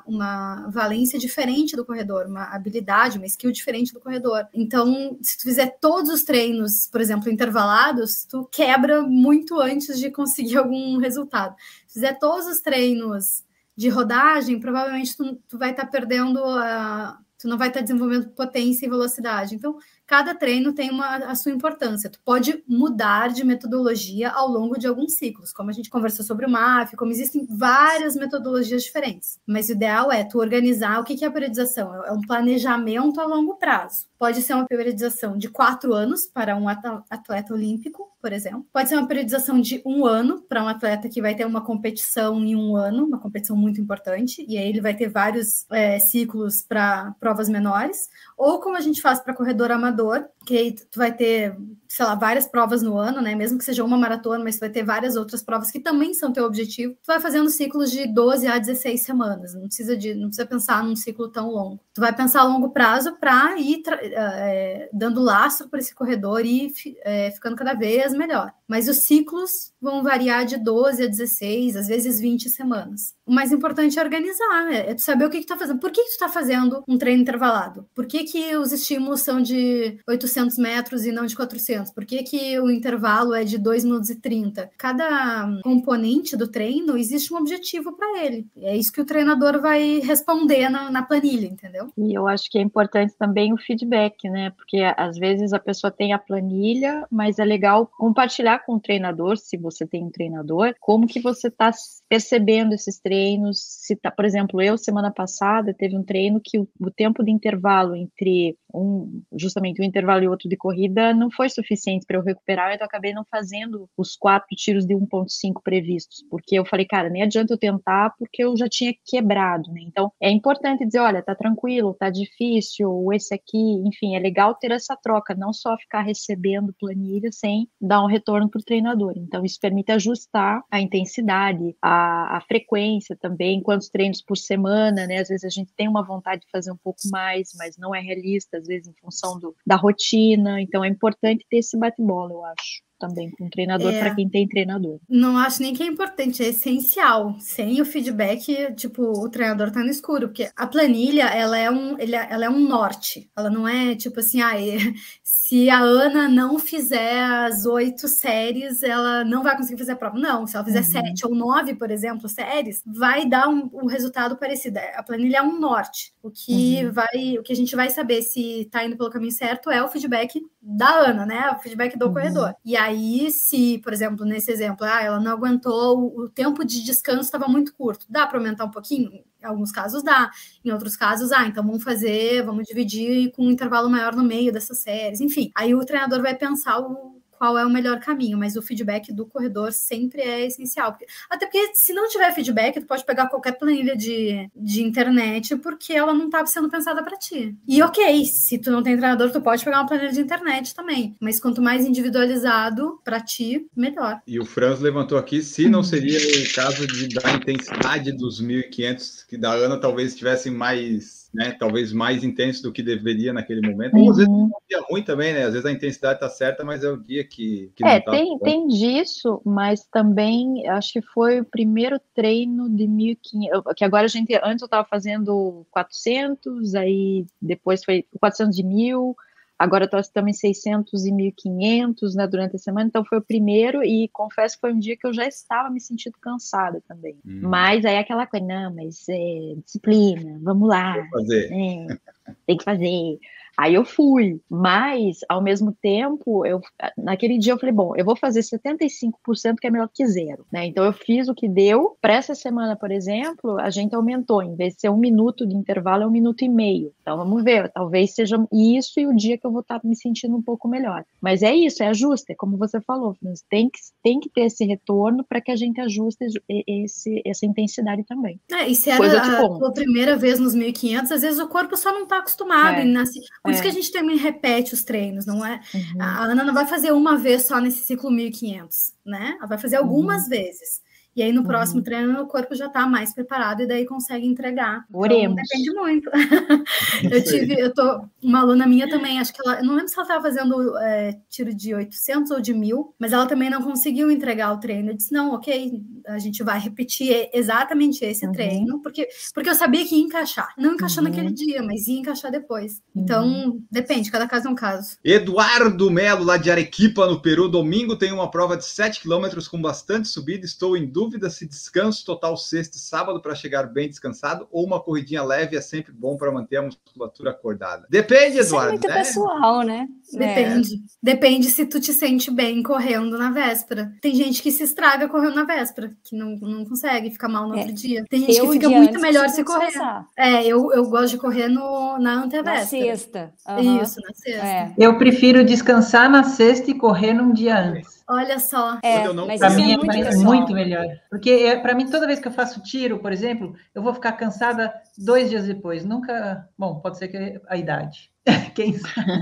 uma valência diferente do corredor, uma habilidade, uma skill diferente do corredor. Então, se tu fizer todos os treinos, por exemplo, intervalados, tu quebra muito antes de conseguir algum resultado. Se fizer todos os treinos de rodagem, provavelmente tu, tu vai estar tá perdendo a. Tu não vai estar tá desenvolvendo potência e velocidade. Então, cada treino tem uma, a sua importância. Tu pode mudar de metodologia ao longo de alguns ciclos, como a gente conversou sobre o MAF, como existem várias metodologias diferentes. Mas o ideal é tu organizar o que é a periodização? É um planejamento a longo prazo. Pode ser uma periodização de quatro anos para um atleta olímpico, por exemplo. Pode ser uma periodização de um ano para um atleta que vai ter uma competição em um ano, uma competição muito importante, e aí ele vai ter vários é, ciclos para provas menores. Ou como a gente faz para corredor amador, que aí tu vai ter, sei lá, várias provas no ano, né? Mesmo que seja uma maratona, mas tu vai ter várias outras provas que também são teu objetivo. Tu vai fazendo ciclos de 12 a 16 semanas. Não precisa de, não precisa pensar num ciclo tão longo. Tu vai pensar a longo prazo para ir é, dando laço para esse corredor e é, ficando cada vez melhor. Mas os ciclos vão variar de 12 a 16, às vezes 20 semanas. O mais importante é organizar, né? é tu saber o que, que tu tá fazendo. Por que, que tu tá fazendo um treino intervalado? Por que, que os estímulos são de 800 metros e não de 400? Por que, que o intervalo é de 2 minutos e 30? Cada componente do treino existe um objetivo para ele. É isso que o treinador vai responder na, na planilha, entendeu? E eu acho que é importante também o feedback, né? Porque às vezes a pessoa tem a planilha, mas é legal compartilhar com o treinador, se você tem um treinador, como que você está percebendo esses treinos. Se tá, por exemplo, eu semana passada teve um treino que o, o tempo de intervalo entre um, justamente um intervalo e outro de corrida não foi suficiente para eu recuperar, então eu acabei não fazendo os quatro tiros de 1.5 previstos, porque eu falei, cara, nem adianta eu tentar porque eu já tinha quebrado, né? Então é importante dizer, olha, tá tranquilo, tá difícil, esse aqui, enfim, é legal ter essa troca, não só ficar recebendo planilha sem dar um retorno para o treinador. Então isso permite ajustar a intensidade, a, a frequência também, quantos treinos por semana, né? Às vezes a gente tem uma vontade de fazer um pouco mais, mas não é realista às vezes em função do, da rotina. Então é importante ter esse bate-bola, eu acho também com treinador é, para quem tem treinador. Não acho nem que é importante, é essencial. Sem o feedback, tipo, o treinador tá no escuro, porque a planilha, ela é um, ela é um norte. Ela não é tipo assim, ah, se a Ana não fizer as oito séries, ela não vai conseguir fazer a prova. Não, se ela fizer uhum. sete ou nove, por exemplo, séries, vai dar um, um, resultado parecido. A planilha é um norte. O que uhum. vai, o que a gente vai saber se tá indo pelo caminho certo é o feedback da Ana, né? O feedback do uhum. corredor. E aí, se, por exemplo, nesse exemplo, ah, ela não aguentou, o tempo de descanso estava muito curto, dá para aumentar um pouquinho? Em alguns casos dá, em outros casos, ah, então vamos fazer, vamos dividir com um intervalo maior no meio dessas séries, enfim. Aí o treinador vai pensar o qual é o melhor caminho, mas o feedback do corredor sempre é essencial. Até porque se não tiver feedback, tu pode pegar qualquer planilha de, de internet, porque ela não está sendo pensada para ti. E ok, se tu não tem treinador, tu pode pegar uma planilha de internet também, mas quanto mais individualizado para ti, melhor. E o Franz levantou aqui se não seria o caso de da intensidade dos 1500 que da Ana talvez tivessem mais né? Talvez mais intenso do que deveria naquele momento. Ou às vezes Uhum. é um dia ruim também, né? Às vezes a intensidade tá certa, mas é o dia que, que É, não tá tem, bom. tem disso, mas também acho que foi o primeiro treino de 1.500, que agora a gente, antes eu estava fazendo 400, aí depois foi 400 de 1.000, agora nós estamos em 600 e 1.500, né, durante a semana, então foi o primeiro e confesso que foi um dia que eu já estava me sentindo cansada também. Hum. Mas aí aquela coisa, não, mas é disciplina, vamos lá, Vou fazer. é, tem que fazer. Aí eu fui, mas ao mesmo tempo, eu naquele dia eu falei, bom, eu vou fazer 75% que é melhor que zero, né? Então eu fiz o que deu. Para essa semana, por exemplo, a gente aumentou, em vez de ser um minuto de intervalo, é um minuto e meio. Então vamos ver, talvez seja isso e o dia que eu vou estar me sentindo um pouco melhor. Mas é isso, é ajuste, é como você falou, tem que, tem que ter esse retorno para que a gente ajuste esse, essa intensidade também. É, e se era a tua primeira vez nos 1.500, às vezes o corpo só não está acostumado. É, e nasce- Por isso é. que a gente também repete os treinos, não é? Uhum. A Ana não vai fazer uma vez só nesse ciclo 1500, né? Ela vai fazer algumas vezes. E aí no próximo Uhum. treino o corpo já está mais preparado e daí consegue entregar. Então, Oremos. depende muito. eu tive, eu tô, uma aluna minha também, acho que ela, não lembro se ela estava fazendo é, tiro de 800 ou de 1000, mas ela também não conseguiu entregar o treino. Eu disse, não, ok, a gente vai repetir exatamente esse Uhum. treino, porque, porque eu sabia que ia encaixar. Não encaixou Uhum. naquele dia, mas ia encaixar depois. Então, depende, cada caso é um caso. Eduardo Melo, lá de Arequipa, no Peru. Domingo tem uma prova de 7 km com bastante subida. Estou em dúvida se descanso total sexta e sábado para chegar bem descansado ou uma corridinha leve é sempre bom para manter a musculatura acordada. Depende, Isso é Eduardo. muito né? pessoal, né? Depende. Depende se tu te sente bem correndo na véspera. Tem gente que se estraga correndo na véspera, que não, não consegue, fica mal no É. outro dia. Tem gente Eu, que fica muito melhor se correr. descansar. É, eu, eu gosto de correr no, na Na antevéspera. sexta. aham. Isso, na sexta. É. Eu prefiro descansar na sexta e correr num dia antes. Olha só. É, mas Para mim é muito muito melhor. Porque é, para mim, toda vez que eu faço tiro, por exemplo, eu vou ficar cansada dois dias depois. Nunca. Bom, pode ser que a idade. Quem sabe?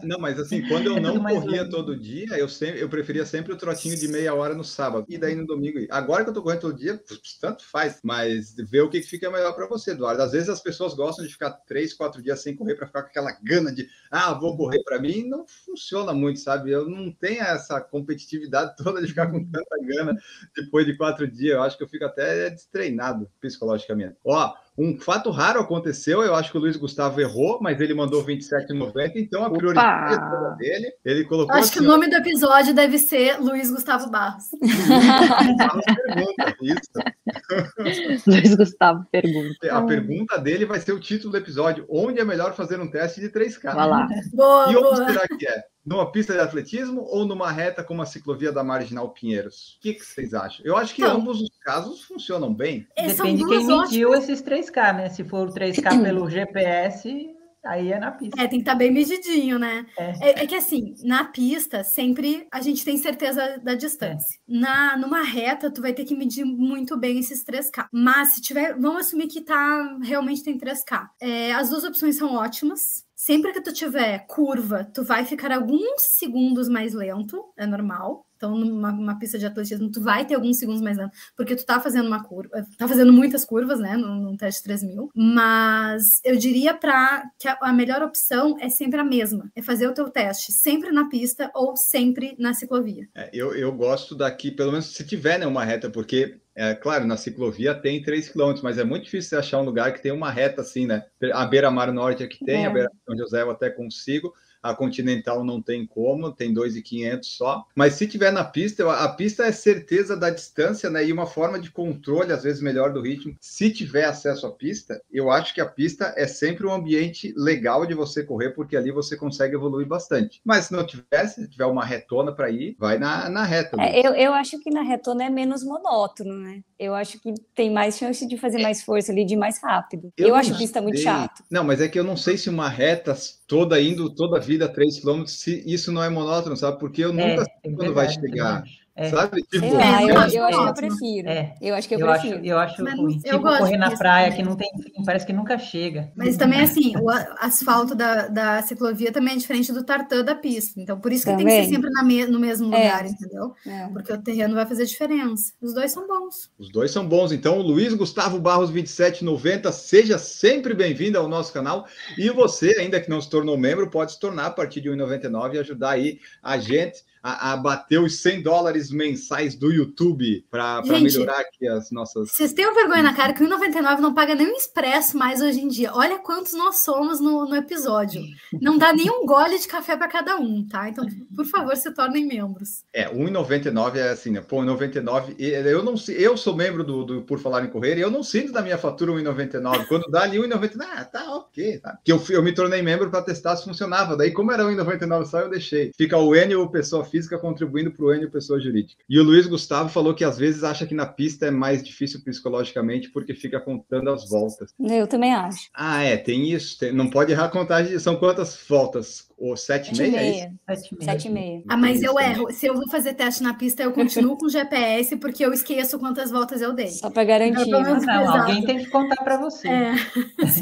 Não, mas assim, quando eu É não corria todo dia, eu sempre eu preferia sempre o trotinho de meia hora no sábado e daí no domingo. Agora que eu tô correndo todo dia, tanto faz, mas ver o que que fica melhor para você, Eduardo. Às vezes as pessoas gostam de ficar três, quatro dias sem correr para ficar com aquela gana de, ah, vou correr para mim, não funciona muito, sabe? Eu não tenho essa competitividade toda de ficar com tanta gana depois de quatro dias. Eu acho que eu fico até destreinado psicologicamente. Ó, um fato raro aconteceu, eu acho que o Luiz Gustavo errou, mas ele mandou 27,90, então a Opa! prioridade é dele. Ele colocou Acho que o assim, ó, nome do episódio deve ser Luiz Gustavo Barros. Luiz Gustavo pergunta. A pergunta dele vai ser o título do episódio: onde é melhor fazer um teste de 3K? Vai lá. Boa, E onde boa. será que é? Numa pista de atletismo ou numa reta como a ciclovia da Marginal Pinheiros? O que, que vocês acham? Eu acho que Então- ambos os casos funcionam bem. É, Depende de quem mediu esses 3K, né? Se for o 3K pelo GPS, aí é na pista. É, tem que estar bem medidinho, né? É. É, é que assim, na pista, sempre a gente tem certeza da distância. Na, numa reta, tu vai ter que medir muito bem esses 3K. Mas se tiver, vamos assumir que tá realmente tem 3K. É, as duas opções são ótimas. Sempre que tu tiver curva, tu vai ficar alguns segundos mais lento, é normal. Então, numa numa pista de atletismo, tu vai ter alguns segundos mais lento, porque tu tá fazendo uma curva, tá fazendo muitas curvas, né, no, no teste 3000. Mas eu diria para que a, a melhor opção é sempre a mesma, é fazer o teu teste sempre na pista ou sempre na ciclovia. É, eu, eu gosto daqui, pelo menos se tiver né, uma reta, porque, é claro, na ciclovia tem 3 km, mas é muito difícil você achar um lugar que tem uma reta assim, né? A Beira-Mar Norte aqui tem, É. a Beira São José eu até consigo. A Continental não tem como, tem 2,500 só. Mas se tiver na pista, eu- a pista é certeza da distância, né? E uma forma de controle, às vezes, melhor do ritmo. Se tiver acesso à pista, eu acho que a pista é sempre um ambiente legal de você correr, porque ali você consegue evoluir bastante. Mas se não tiver, se tiver uma retona para ir, vai na, na reta. É, Luiz. eu, eu acho que na retona é menos monótono, né? Eu acho que tem mais chance de fazer mais força ali, de ir mais rápido. Eu, não acho pista muito sei. chato. Não, mas é que eu não sei se uma reta toda indo, toda a vida 3 km, se isso não é monótono, sabe? Porque eu nunca sei é quando vai verdade, chegar. Também. É. Sabe? Tipo, lá, eu, eu acho eu acho que eu prefiro. É. Eu acho que eu Eu acho, prefiro. eu acho Mas ruim. eu Tipo, gosto correr na praia também. que não tem fim, parece que nunca chega. Mas também, assim, o asfalto da, da ciclovia também é diferente do tartan da pista. Então, por isso que tem que ser Também. sempre na me- no mesmo É. lugar, entendeu? É. Porque o terreno vai fazer diferença. Os dois são bons. Os dois são bons. Então, Luiz Gustavo Barros 2790, seja sempre bem-vindo ao nosso canal. E você, ainda que não se tornou membro, pode se tornar a partir de R$ 1,99 e ajudar aí a gente a, a bater os 100 dólares mensais do YouTube para melhorar aqui as nossas. Vocês tenham vergonha na cara que o 1,99 não paga nem um expresso mais hoje em dia. Olha quantos nós somos no, no episódio. Não dá nem um gole de café para cada um, tá? Então, por favor, se tornem membros. É, 1,99 é assim, né? Pô, 1,99. e Eu não sei, eu sou membro do, do Por Falar em Correr e eu não sinto da minha fatura 1,99. Quando dá ali 1,99, ah, tá ok. Tá. Porque eu, eu me tornei membro para testar se funcionava. Daí, como era 1,99 só, eu deixei. Fica o Enio pessoa física contribuindo para o Enio pessoa jurídica. E o Luiz Gustavo falou que às vezes acha que na pista é mais difícil psicologicamente porque fica contando as voltas. Eu também acho. Ah, é, tem isso. tem- não pode errar a contagem. São quantas voltas? Ou sete e Sete meia? É. Sete e meia. Sete e meia. Ah, mas eu erro. Se eu vou fazer teste na pista, eu continuo com GPS porque eu esqueço quantas voltas eu dei. Só para garantir. Então, né? vamos- Não, alguém tem que contar para você. É,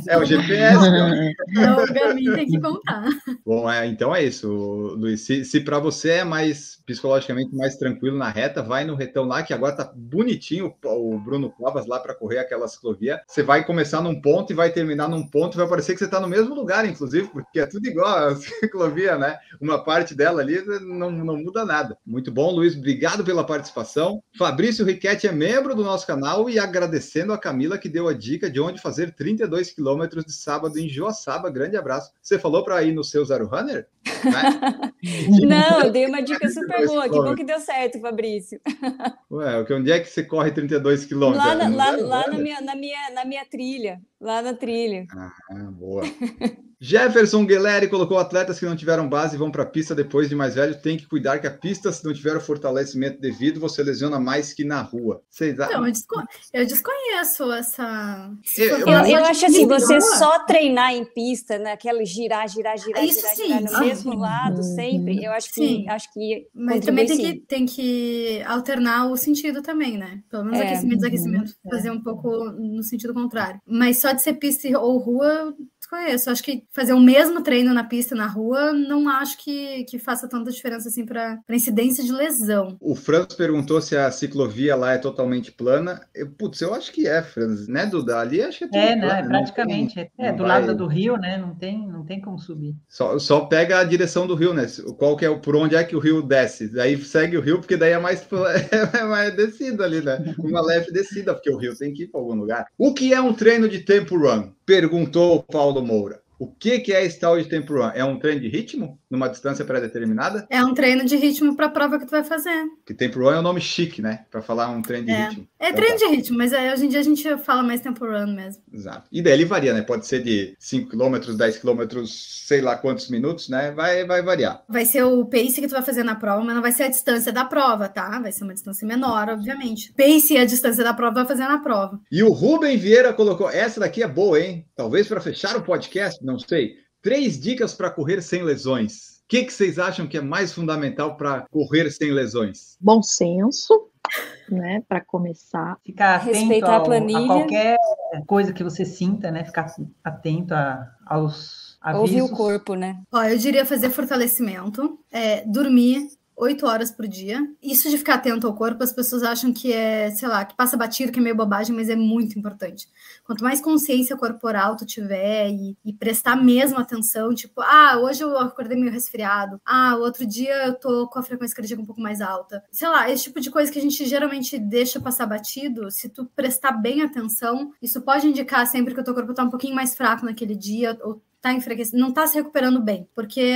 É o GPS. né? então o Garmin tem que contar. Bom, é, então é isso, Luiz. Se, se para você é mais psicologicamente mais tranquilo na reta, vai no retão lá, que agora tá bonitinho o Bruno Covas lá para correr aquela ciclovia. Você vai começar num ponto e vai terminar num ponto, vai parecer que você tá no mesmo lugar, inclusive, porque é tudo igual ciclovia, né? Uma parte dela ali não, não muda nada. Muito bom, Luiz. Obrigado pela participação. Fabrício Riquetti é membro do nosso canal e agradecendo a Camila que deu a dica de onde fazer 32 quilômetros de sábado em Joaçaba. Grande abraço. Você falou para ir no seu Zero Runner? Né? Não, eu dei uma dica super boa. Que bom que deu certo, Fabrício. Ué, onde é que você corre 32 quilômetros? Lá, na, É lá, lá na, minha, na, minha, na minha trilha. Lá na trilha. Ah, boa. Jefferson Guilherme colocou atletas que não tiveram base e vão para a pista depois de mais velho. Tem que cuidar que a pista, se não tiver o fortalecimento devido, você lesiona mais que na rua. Vocês Então, eu, desco- eu desconheço essa. Eu- Eu, eu acho assim, rua, você só treinar em pista, naquela girar, girar, girar, Isso girar, sim, girar no sim. mesmo lado sempre, eu acho que Sim. acho que Mas também tem que, tem que alternar o sentido também, né? Pelo menos É. aquecimento, desaquecimento, fazer um pouco no sentido contrário. Mas só de ser pista ou rua, eu desconheço. Acho que fazer o mesmo treino na pista e na rua, não acho que, que faça tanta diferença assim para incidência de lesão. O Franz perguntou se a ciclovia lá é totalmente plana. Eu, putz, eu acho que é, Franz. Né, Duda? Ali acho que é tudo É, né? plano, não Praticamente. tem- é, não do vai- lado do rio, né? Não tem, não tem como subir. Só, só pega a direção do rio, né? Qual que é o por onde é que o rio desce? Daí segue o rio, porque daí é mais, é mais descida ali, né? Uma leve descida, porque o rio tem que ir para algum lugar. O que é um treino de tempo run? Perguntou o Paulo Moura. O que, que é tal de tempo run? É um treino de ritmo? Numa distância pré-determinada? É um treino de ritmo para a prova que tu vai fazer. Que tempo run é um nome chique, né? Para falar um treino de É. ritmo. É Então, treino tá. de ritmo, mas hoje em dia a gente fala mais tempo run mesmo. Exato. E daí ele varia, né? Pode ser de 5 km, 10 km, sei lá quantos minutos, né? Vai, vai variar. Vai ser o pace que tu vai fazer na prova, mas não vai ser a distância da prova, tá? Vai ser uma distância menor, obviamente. Pace e a distância da prova vai fazer na prova. E o Rubem Vieira colocou: essa daqui é boa, hein? Talvez para fechar o podcast, não sei. Três dicas para correr sem lesões. O que, que vocês acham que é mais fundamental para correr sem lesões? Bom senso, né? Para começar. Ficar atento Respeitar a ao- planilha. qualquer coisa que você sinta, né? Ficar atento a- aos avisos. Ouvir o corpo, né? Ó, eu diria fazer fortalecimento, é, dormir oito horas por dia. Isso de ficar atento ao corpo, as pessoas acham que é, sei lá, que passa batido, que é meio bobagem, mas é muito importante. Quanto mais consciência corporal tu tiver e, e prestar mesmo atenção, tipo, ah, hoje eu acordei meio resfriado, ah, outro dia eu tô com a frequência cardíaca um pouco mais alta. Sei lá, esse tipo de coisa que a gente geralmente deixa passar batido, se tu prestar bem atenção, isso pode indicar sempre que o teu corpo tá um pouquinho mais fraco naquele dia, ou tá enfraquecido, não tá se recuperando bem, porque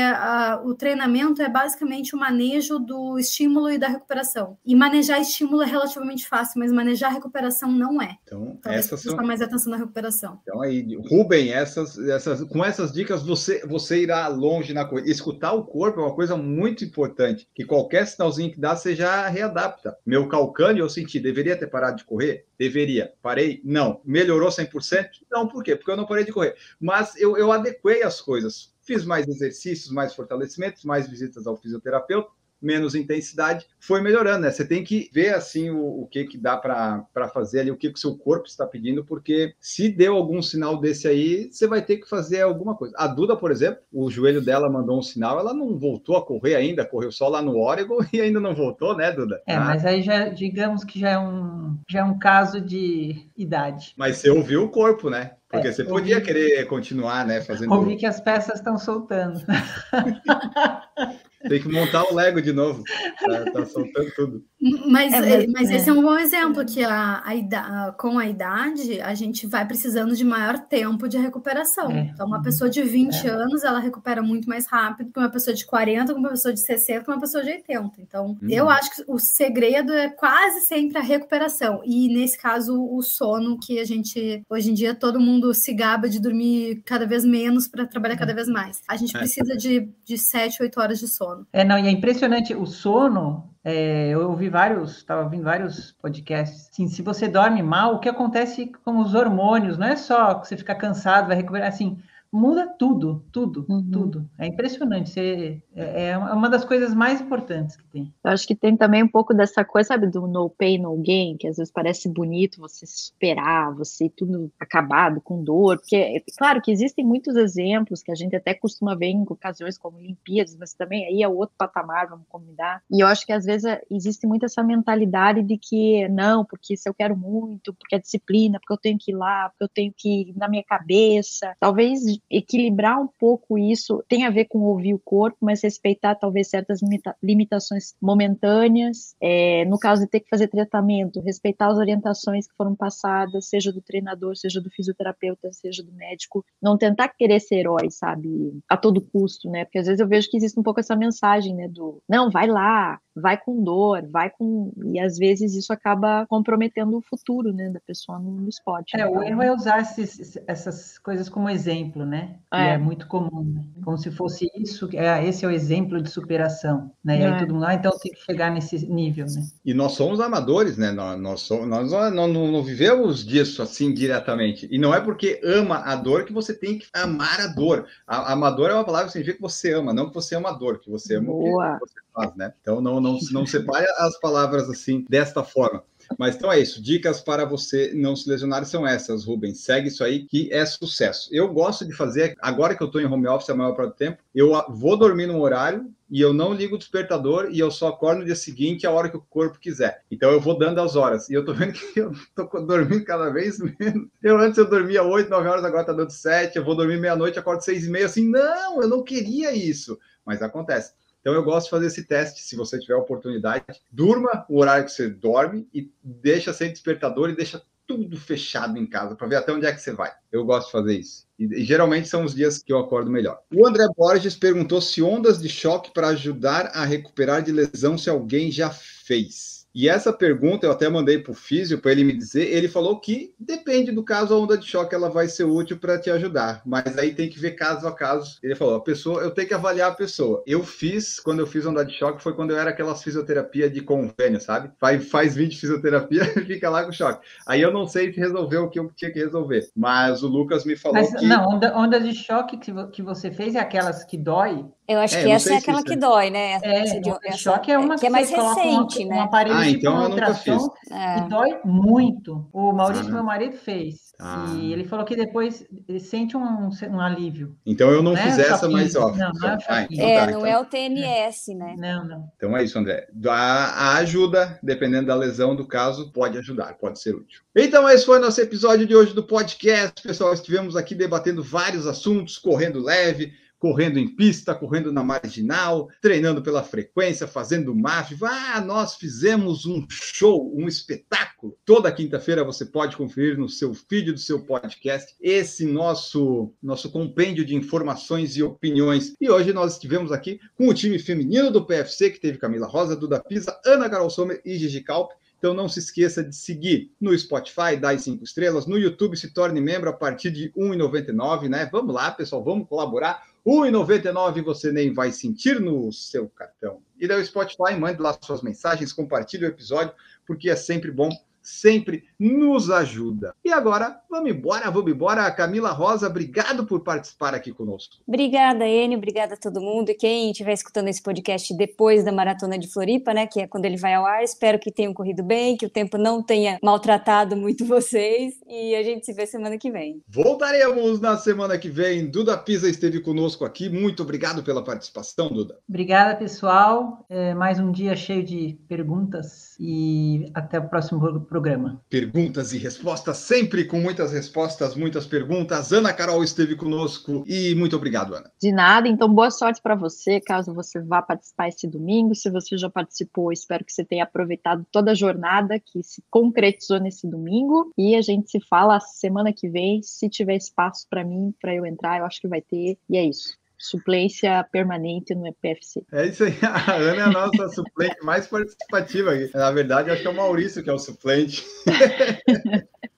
o treinamento é basicamente o manejo do estímulo e da recuperação. E manejar estímulo é relativamente fácil, mas manejar recuperação não é. Então, Talvez essas prestar são. mais atenção na recuperação. Então aí, Rubem, essas, essas, com essas dicas você, você irá longe na corrida. Escutar o corpo é uma coisa muito importante. Que qualquer sinalzinho que dá, você já readapta. Meu calcânio, eu senti, deveria ter parado de correr? Deveria. Parei? Não. Melhorou 100%? Não. Por quê? Porque eu não parei de correr. Mas eu, eu adequei as coisas. Fiz mais exercícios, mais fortalecimentos, mais visitas ao fisioterapeuta. Menos intensidade, foi melhorando, né? Você tem que ver assim o, o que que dá para fazer ali, o que, que o seu corpo está pedindo, porque se deu algum sinal desse aí, você vai ter que fazer alguma coisa. A Duda, por exemplo, o joelho dela mandou um sinal, ela não voltou a correr ainda, correu só lá no Oregon e ainda não voltou, né, Duda? É, ah. mas aí já digamos que já é um já é um caso de idade. Mas você ouviu o corpo, né? Porque é, você podia ouvi... querer continuar, né? Fazendo. Ouvi que as peças estão soltando. Tem que montar o Lego de novo. Tá, tá soltando tudo. Mas, é, mas, mas é. esse é um bom exemplo, que a, a, com a idade a gente vai precisando de maior tempo de recuperação. É. Então, uma pessoa de 20 é. anos, ela recupera muito mais rápido que uma pessoa de 40, que uma pessoa de 60, que uma pessoa de 80. Então, uhum. eu acho que o segredo é quase sempre a recuperação. E, nesse caso, o sono, que a gente, hoje em dia, todo mundo se gaba de dormir cada vez menos para trabalhar cada vez mais. A gente é. precisa de, de 7, 8 horas de sono. É, não, e é impressionante, o sono é, eu ouvi vários, estava ouvindo vários podcasts. Assim, se você dorme mal, o que acontece com os hormônios? Não é só que você fica cansado, vai recuperar. Assim, muda tudo, tudo, uhum. tudo. É impressionante. Você, é, é uma das coisas mais importantes que tem. Eu acho que tem também um pouco dessa coisa, sabe, do no pain, no gain, que às vezes parece bonito você superar, você tudo acabado, com dor. Porque, é claro que existem muitos exemplos que a gente até costuma ver em ocasiões como Olimpíadas, mas também aí é outro patamar, vamos combinar. E eu acho que às vezes existe muito essa mentalidade de que, não, porque se eu quero muito, porque é disciplina, porque eu tenho que ir lá, porque eu tenho que ir na minha cabeça. Talvez equilibrar um pouco isso tem a ver com ouvir o corpo, mas respeitar talvez certas limita limitações momentâneas. É, no caso de ter que fazer tratamento, respeitar as orientações que foram passadas, seja do treinador, seja do fisioterapeuta, seja do médico. Não tentar querer ser herói, sabe, a todo custo, né? Porque às vezes eu vejo que existe um pouco essa mensagem, né, do não, vai lá, vai com dor, vai com. E às vezes isso acaba comprometendo o futuro, né, da pessoa no, no esporte. É, o erro é usar esses, essas coisas como exemplo, né? É, é muito comum, né? como se fosse isso, é, esse é o exemplo de superação, né? E aí é. todo mundo, ah, então tem que chegar nesse nível, né? E nós somos amadores, né? Nós, nós, somos, nós não, não, não vivemos disso assim diretamente. E não é porque ama a dor que você tem que amar a dor. A, amador é uma palavra que significa que você ama, não que você ama a dor, que você ama Boa. o que você faz, né? Então não, não, não separe as palavras assim desta forma. Mas então é isso. Dicas para você não se lesionar são essas, Rubens. Segue isso aí que é sucesso. Eu gosto de fazer, agora que eu estou em home office a maior parte do tempo, eu vou dormir no horário e eu não ligo o despertador e eu só acordo no dia seguinte a hora que o corpo quiser. Então eu vou dando as horas. E eu tô vendo que eu tô dormindo cada vez menos. Eu antes eu dormia 8, 9 horas, agora tá dando 7. Eu vou dormir meia-noite, acordo 6 e meia. Assim, não, eu não queria isso. Mas acontece. Então eu gosto de fazer esse teste, se você tiver oportunidade. Durma o horário que você dorme e deixa sem despertador e deixa tudo fechado em casa para ver até onde é que você vai. Eu gosto de fazer isso. E, e, geralmente são os dias que eu acordo melhor. O André Borges perguntou se ondas de choque para ajudar a recuperar de lesão se alguém já fez. E essa pergunta eu até mandei para o físio para ele me dizer. Ele falou que depende do caso, a onda de choque ela vai ser útil para te ajudar, mas aí tem que ver caso a caso. Ele falou: a pessoa, eu tenho que avaliar a pessoa. Eu fiz, quando eu fiz onda de choque, foi quando eu era aquelas fisioterapia de convênio, sabe? Faz, faz 20 fisioterapia e fica lá com choque. Aí eu não sei resolver o que eu tinha que resolver, mas o Lucas me falou mas, que. Não, onda, onda de choque que, que você fez é aquelas que dói eu acho é, que essa é aquela que é. dói, né? É, essa, essa, choque é uma que é mais recente, um, né? Um aparelho ah, então eu nunca fiz. É. E dói muito. O Maurício, ah, meu marido, fez. Ah. E ele falou que depois ele sente um, um alívio. Então eu não, não fiz é essa, mas ó. Não, não é, ah, então é, tá, não então. é o TNS, né? Não, não. Então é isso, André. A, a ajuda, dependendo da lesão do caso, pode ajudar, pode ser útil. Então esse foi o nosso episódio de hoje do podcast. Pessoal, estivemos aqui debatendo vários assuntos, correndo leve correndo em pista, correndo na marginal, treinando pela frequência, fazendo MAF. Ah, nós fizemos um show, um espetáculo. Toda quinta-feira você pode conferir no seu feed do seu podcast esse nosso nosso compêndio de informações e opiniões. E hoje nós estivemos aqui com o time feminino do PFC, que teve Camila Rosa, Duda Pisa, Ana Carol Sommer e Gigi Calp. Então não se esqueça de seguir no Spotify, dá as estrelas, no YouTube se torne membro a partir de R$ 1,99, né? Vamos lá, pessoal, vamos colaborar. R$ 1,99 você nem vai sentir no seu cartão. E daí o Spotify, mande lá suas mensagens, compartilhe o episódio, porque é sempre bom sempre nos ajuda. E agora, vamos embora, vamos embora. Camila Rosa, obrigado por participar aqui conosco. Obrigada, Enio, obrigada a todo mundo. E quem estiver escutando esse podcast depois da Maratona de Floripa, né, que é quando ele vai ao ar, espero que tenham corrido bem, que o tempo não tenha maltratado muito vocês e a gente se vê semana que vem. Voltaremos na semana que vem. Duda Pisa esteve conosco aqui. Muito obrigado pela participação, Duda. Obrigada, pessoal. É mais um dia cheio de perguntas e até o próximo programa. Perguntas e respostas, sempre com muitas respostas, muitas perguntas. Ana Carol esteve conosco e muito obrigado, Ana. De nada, então boa sorte para você, caso você vá participar esse domingo. Se você já participou, espero que você tenha aproveitado toda a jornada que se concretizou nesse domingo. E a gente se fala semana que vem, se tiver espaço para mim, para eu entrar, eu acho que vai ter. E é isso suplência permanente no EPFC. É isso aí, a Ana é a nossa suplente mais participativa aqui. Na verdade, acho que é o Maurício que é o suplente.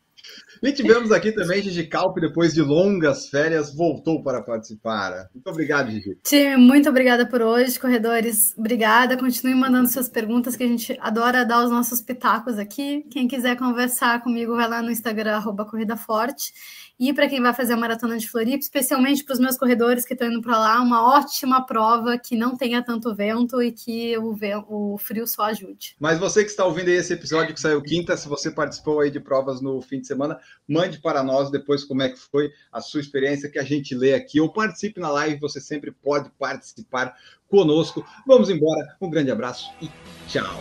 E tivemos aqui também Gigi Calpe, depois de longas férias, voltou para participar. Muito obrigado, Gigi. Time, muito obrigada por hoje. Corredores, obrigada. Continue mandando suas perguntas, que a gente adora dar os nossos pitacos aqui. Quem quiser conversar comigo, vai lá no Instagram, arroba Corrida Forte. E para quem vai fazer a maratona de Floripa, especialmente para os meus corredores que estão indo para lá, uma ótima prova que não tenha tanto vento e que o, vento, o frio só ajude. Mas você que está ouvindo esse episódio que saiu quinta, se você participou aí de provas no fim de semana, mande para nós depois como é que foi a sua experiência que a gente lê aqui ou participe na live, você sempre pode participar conosco. Vamos embora, um grande abraço e tchau.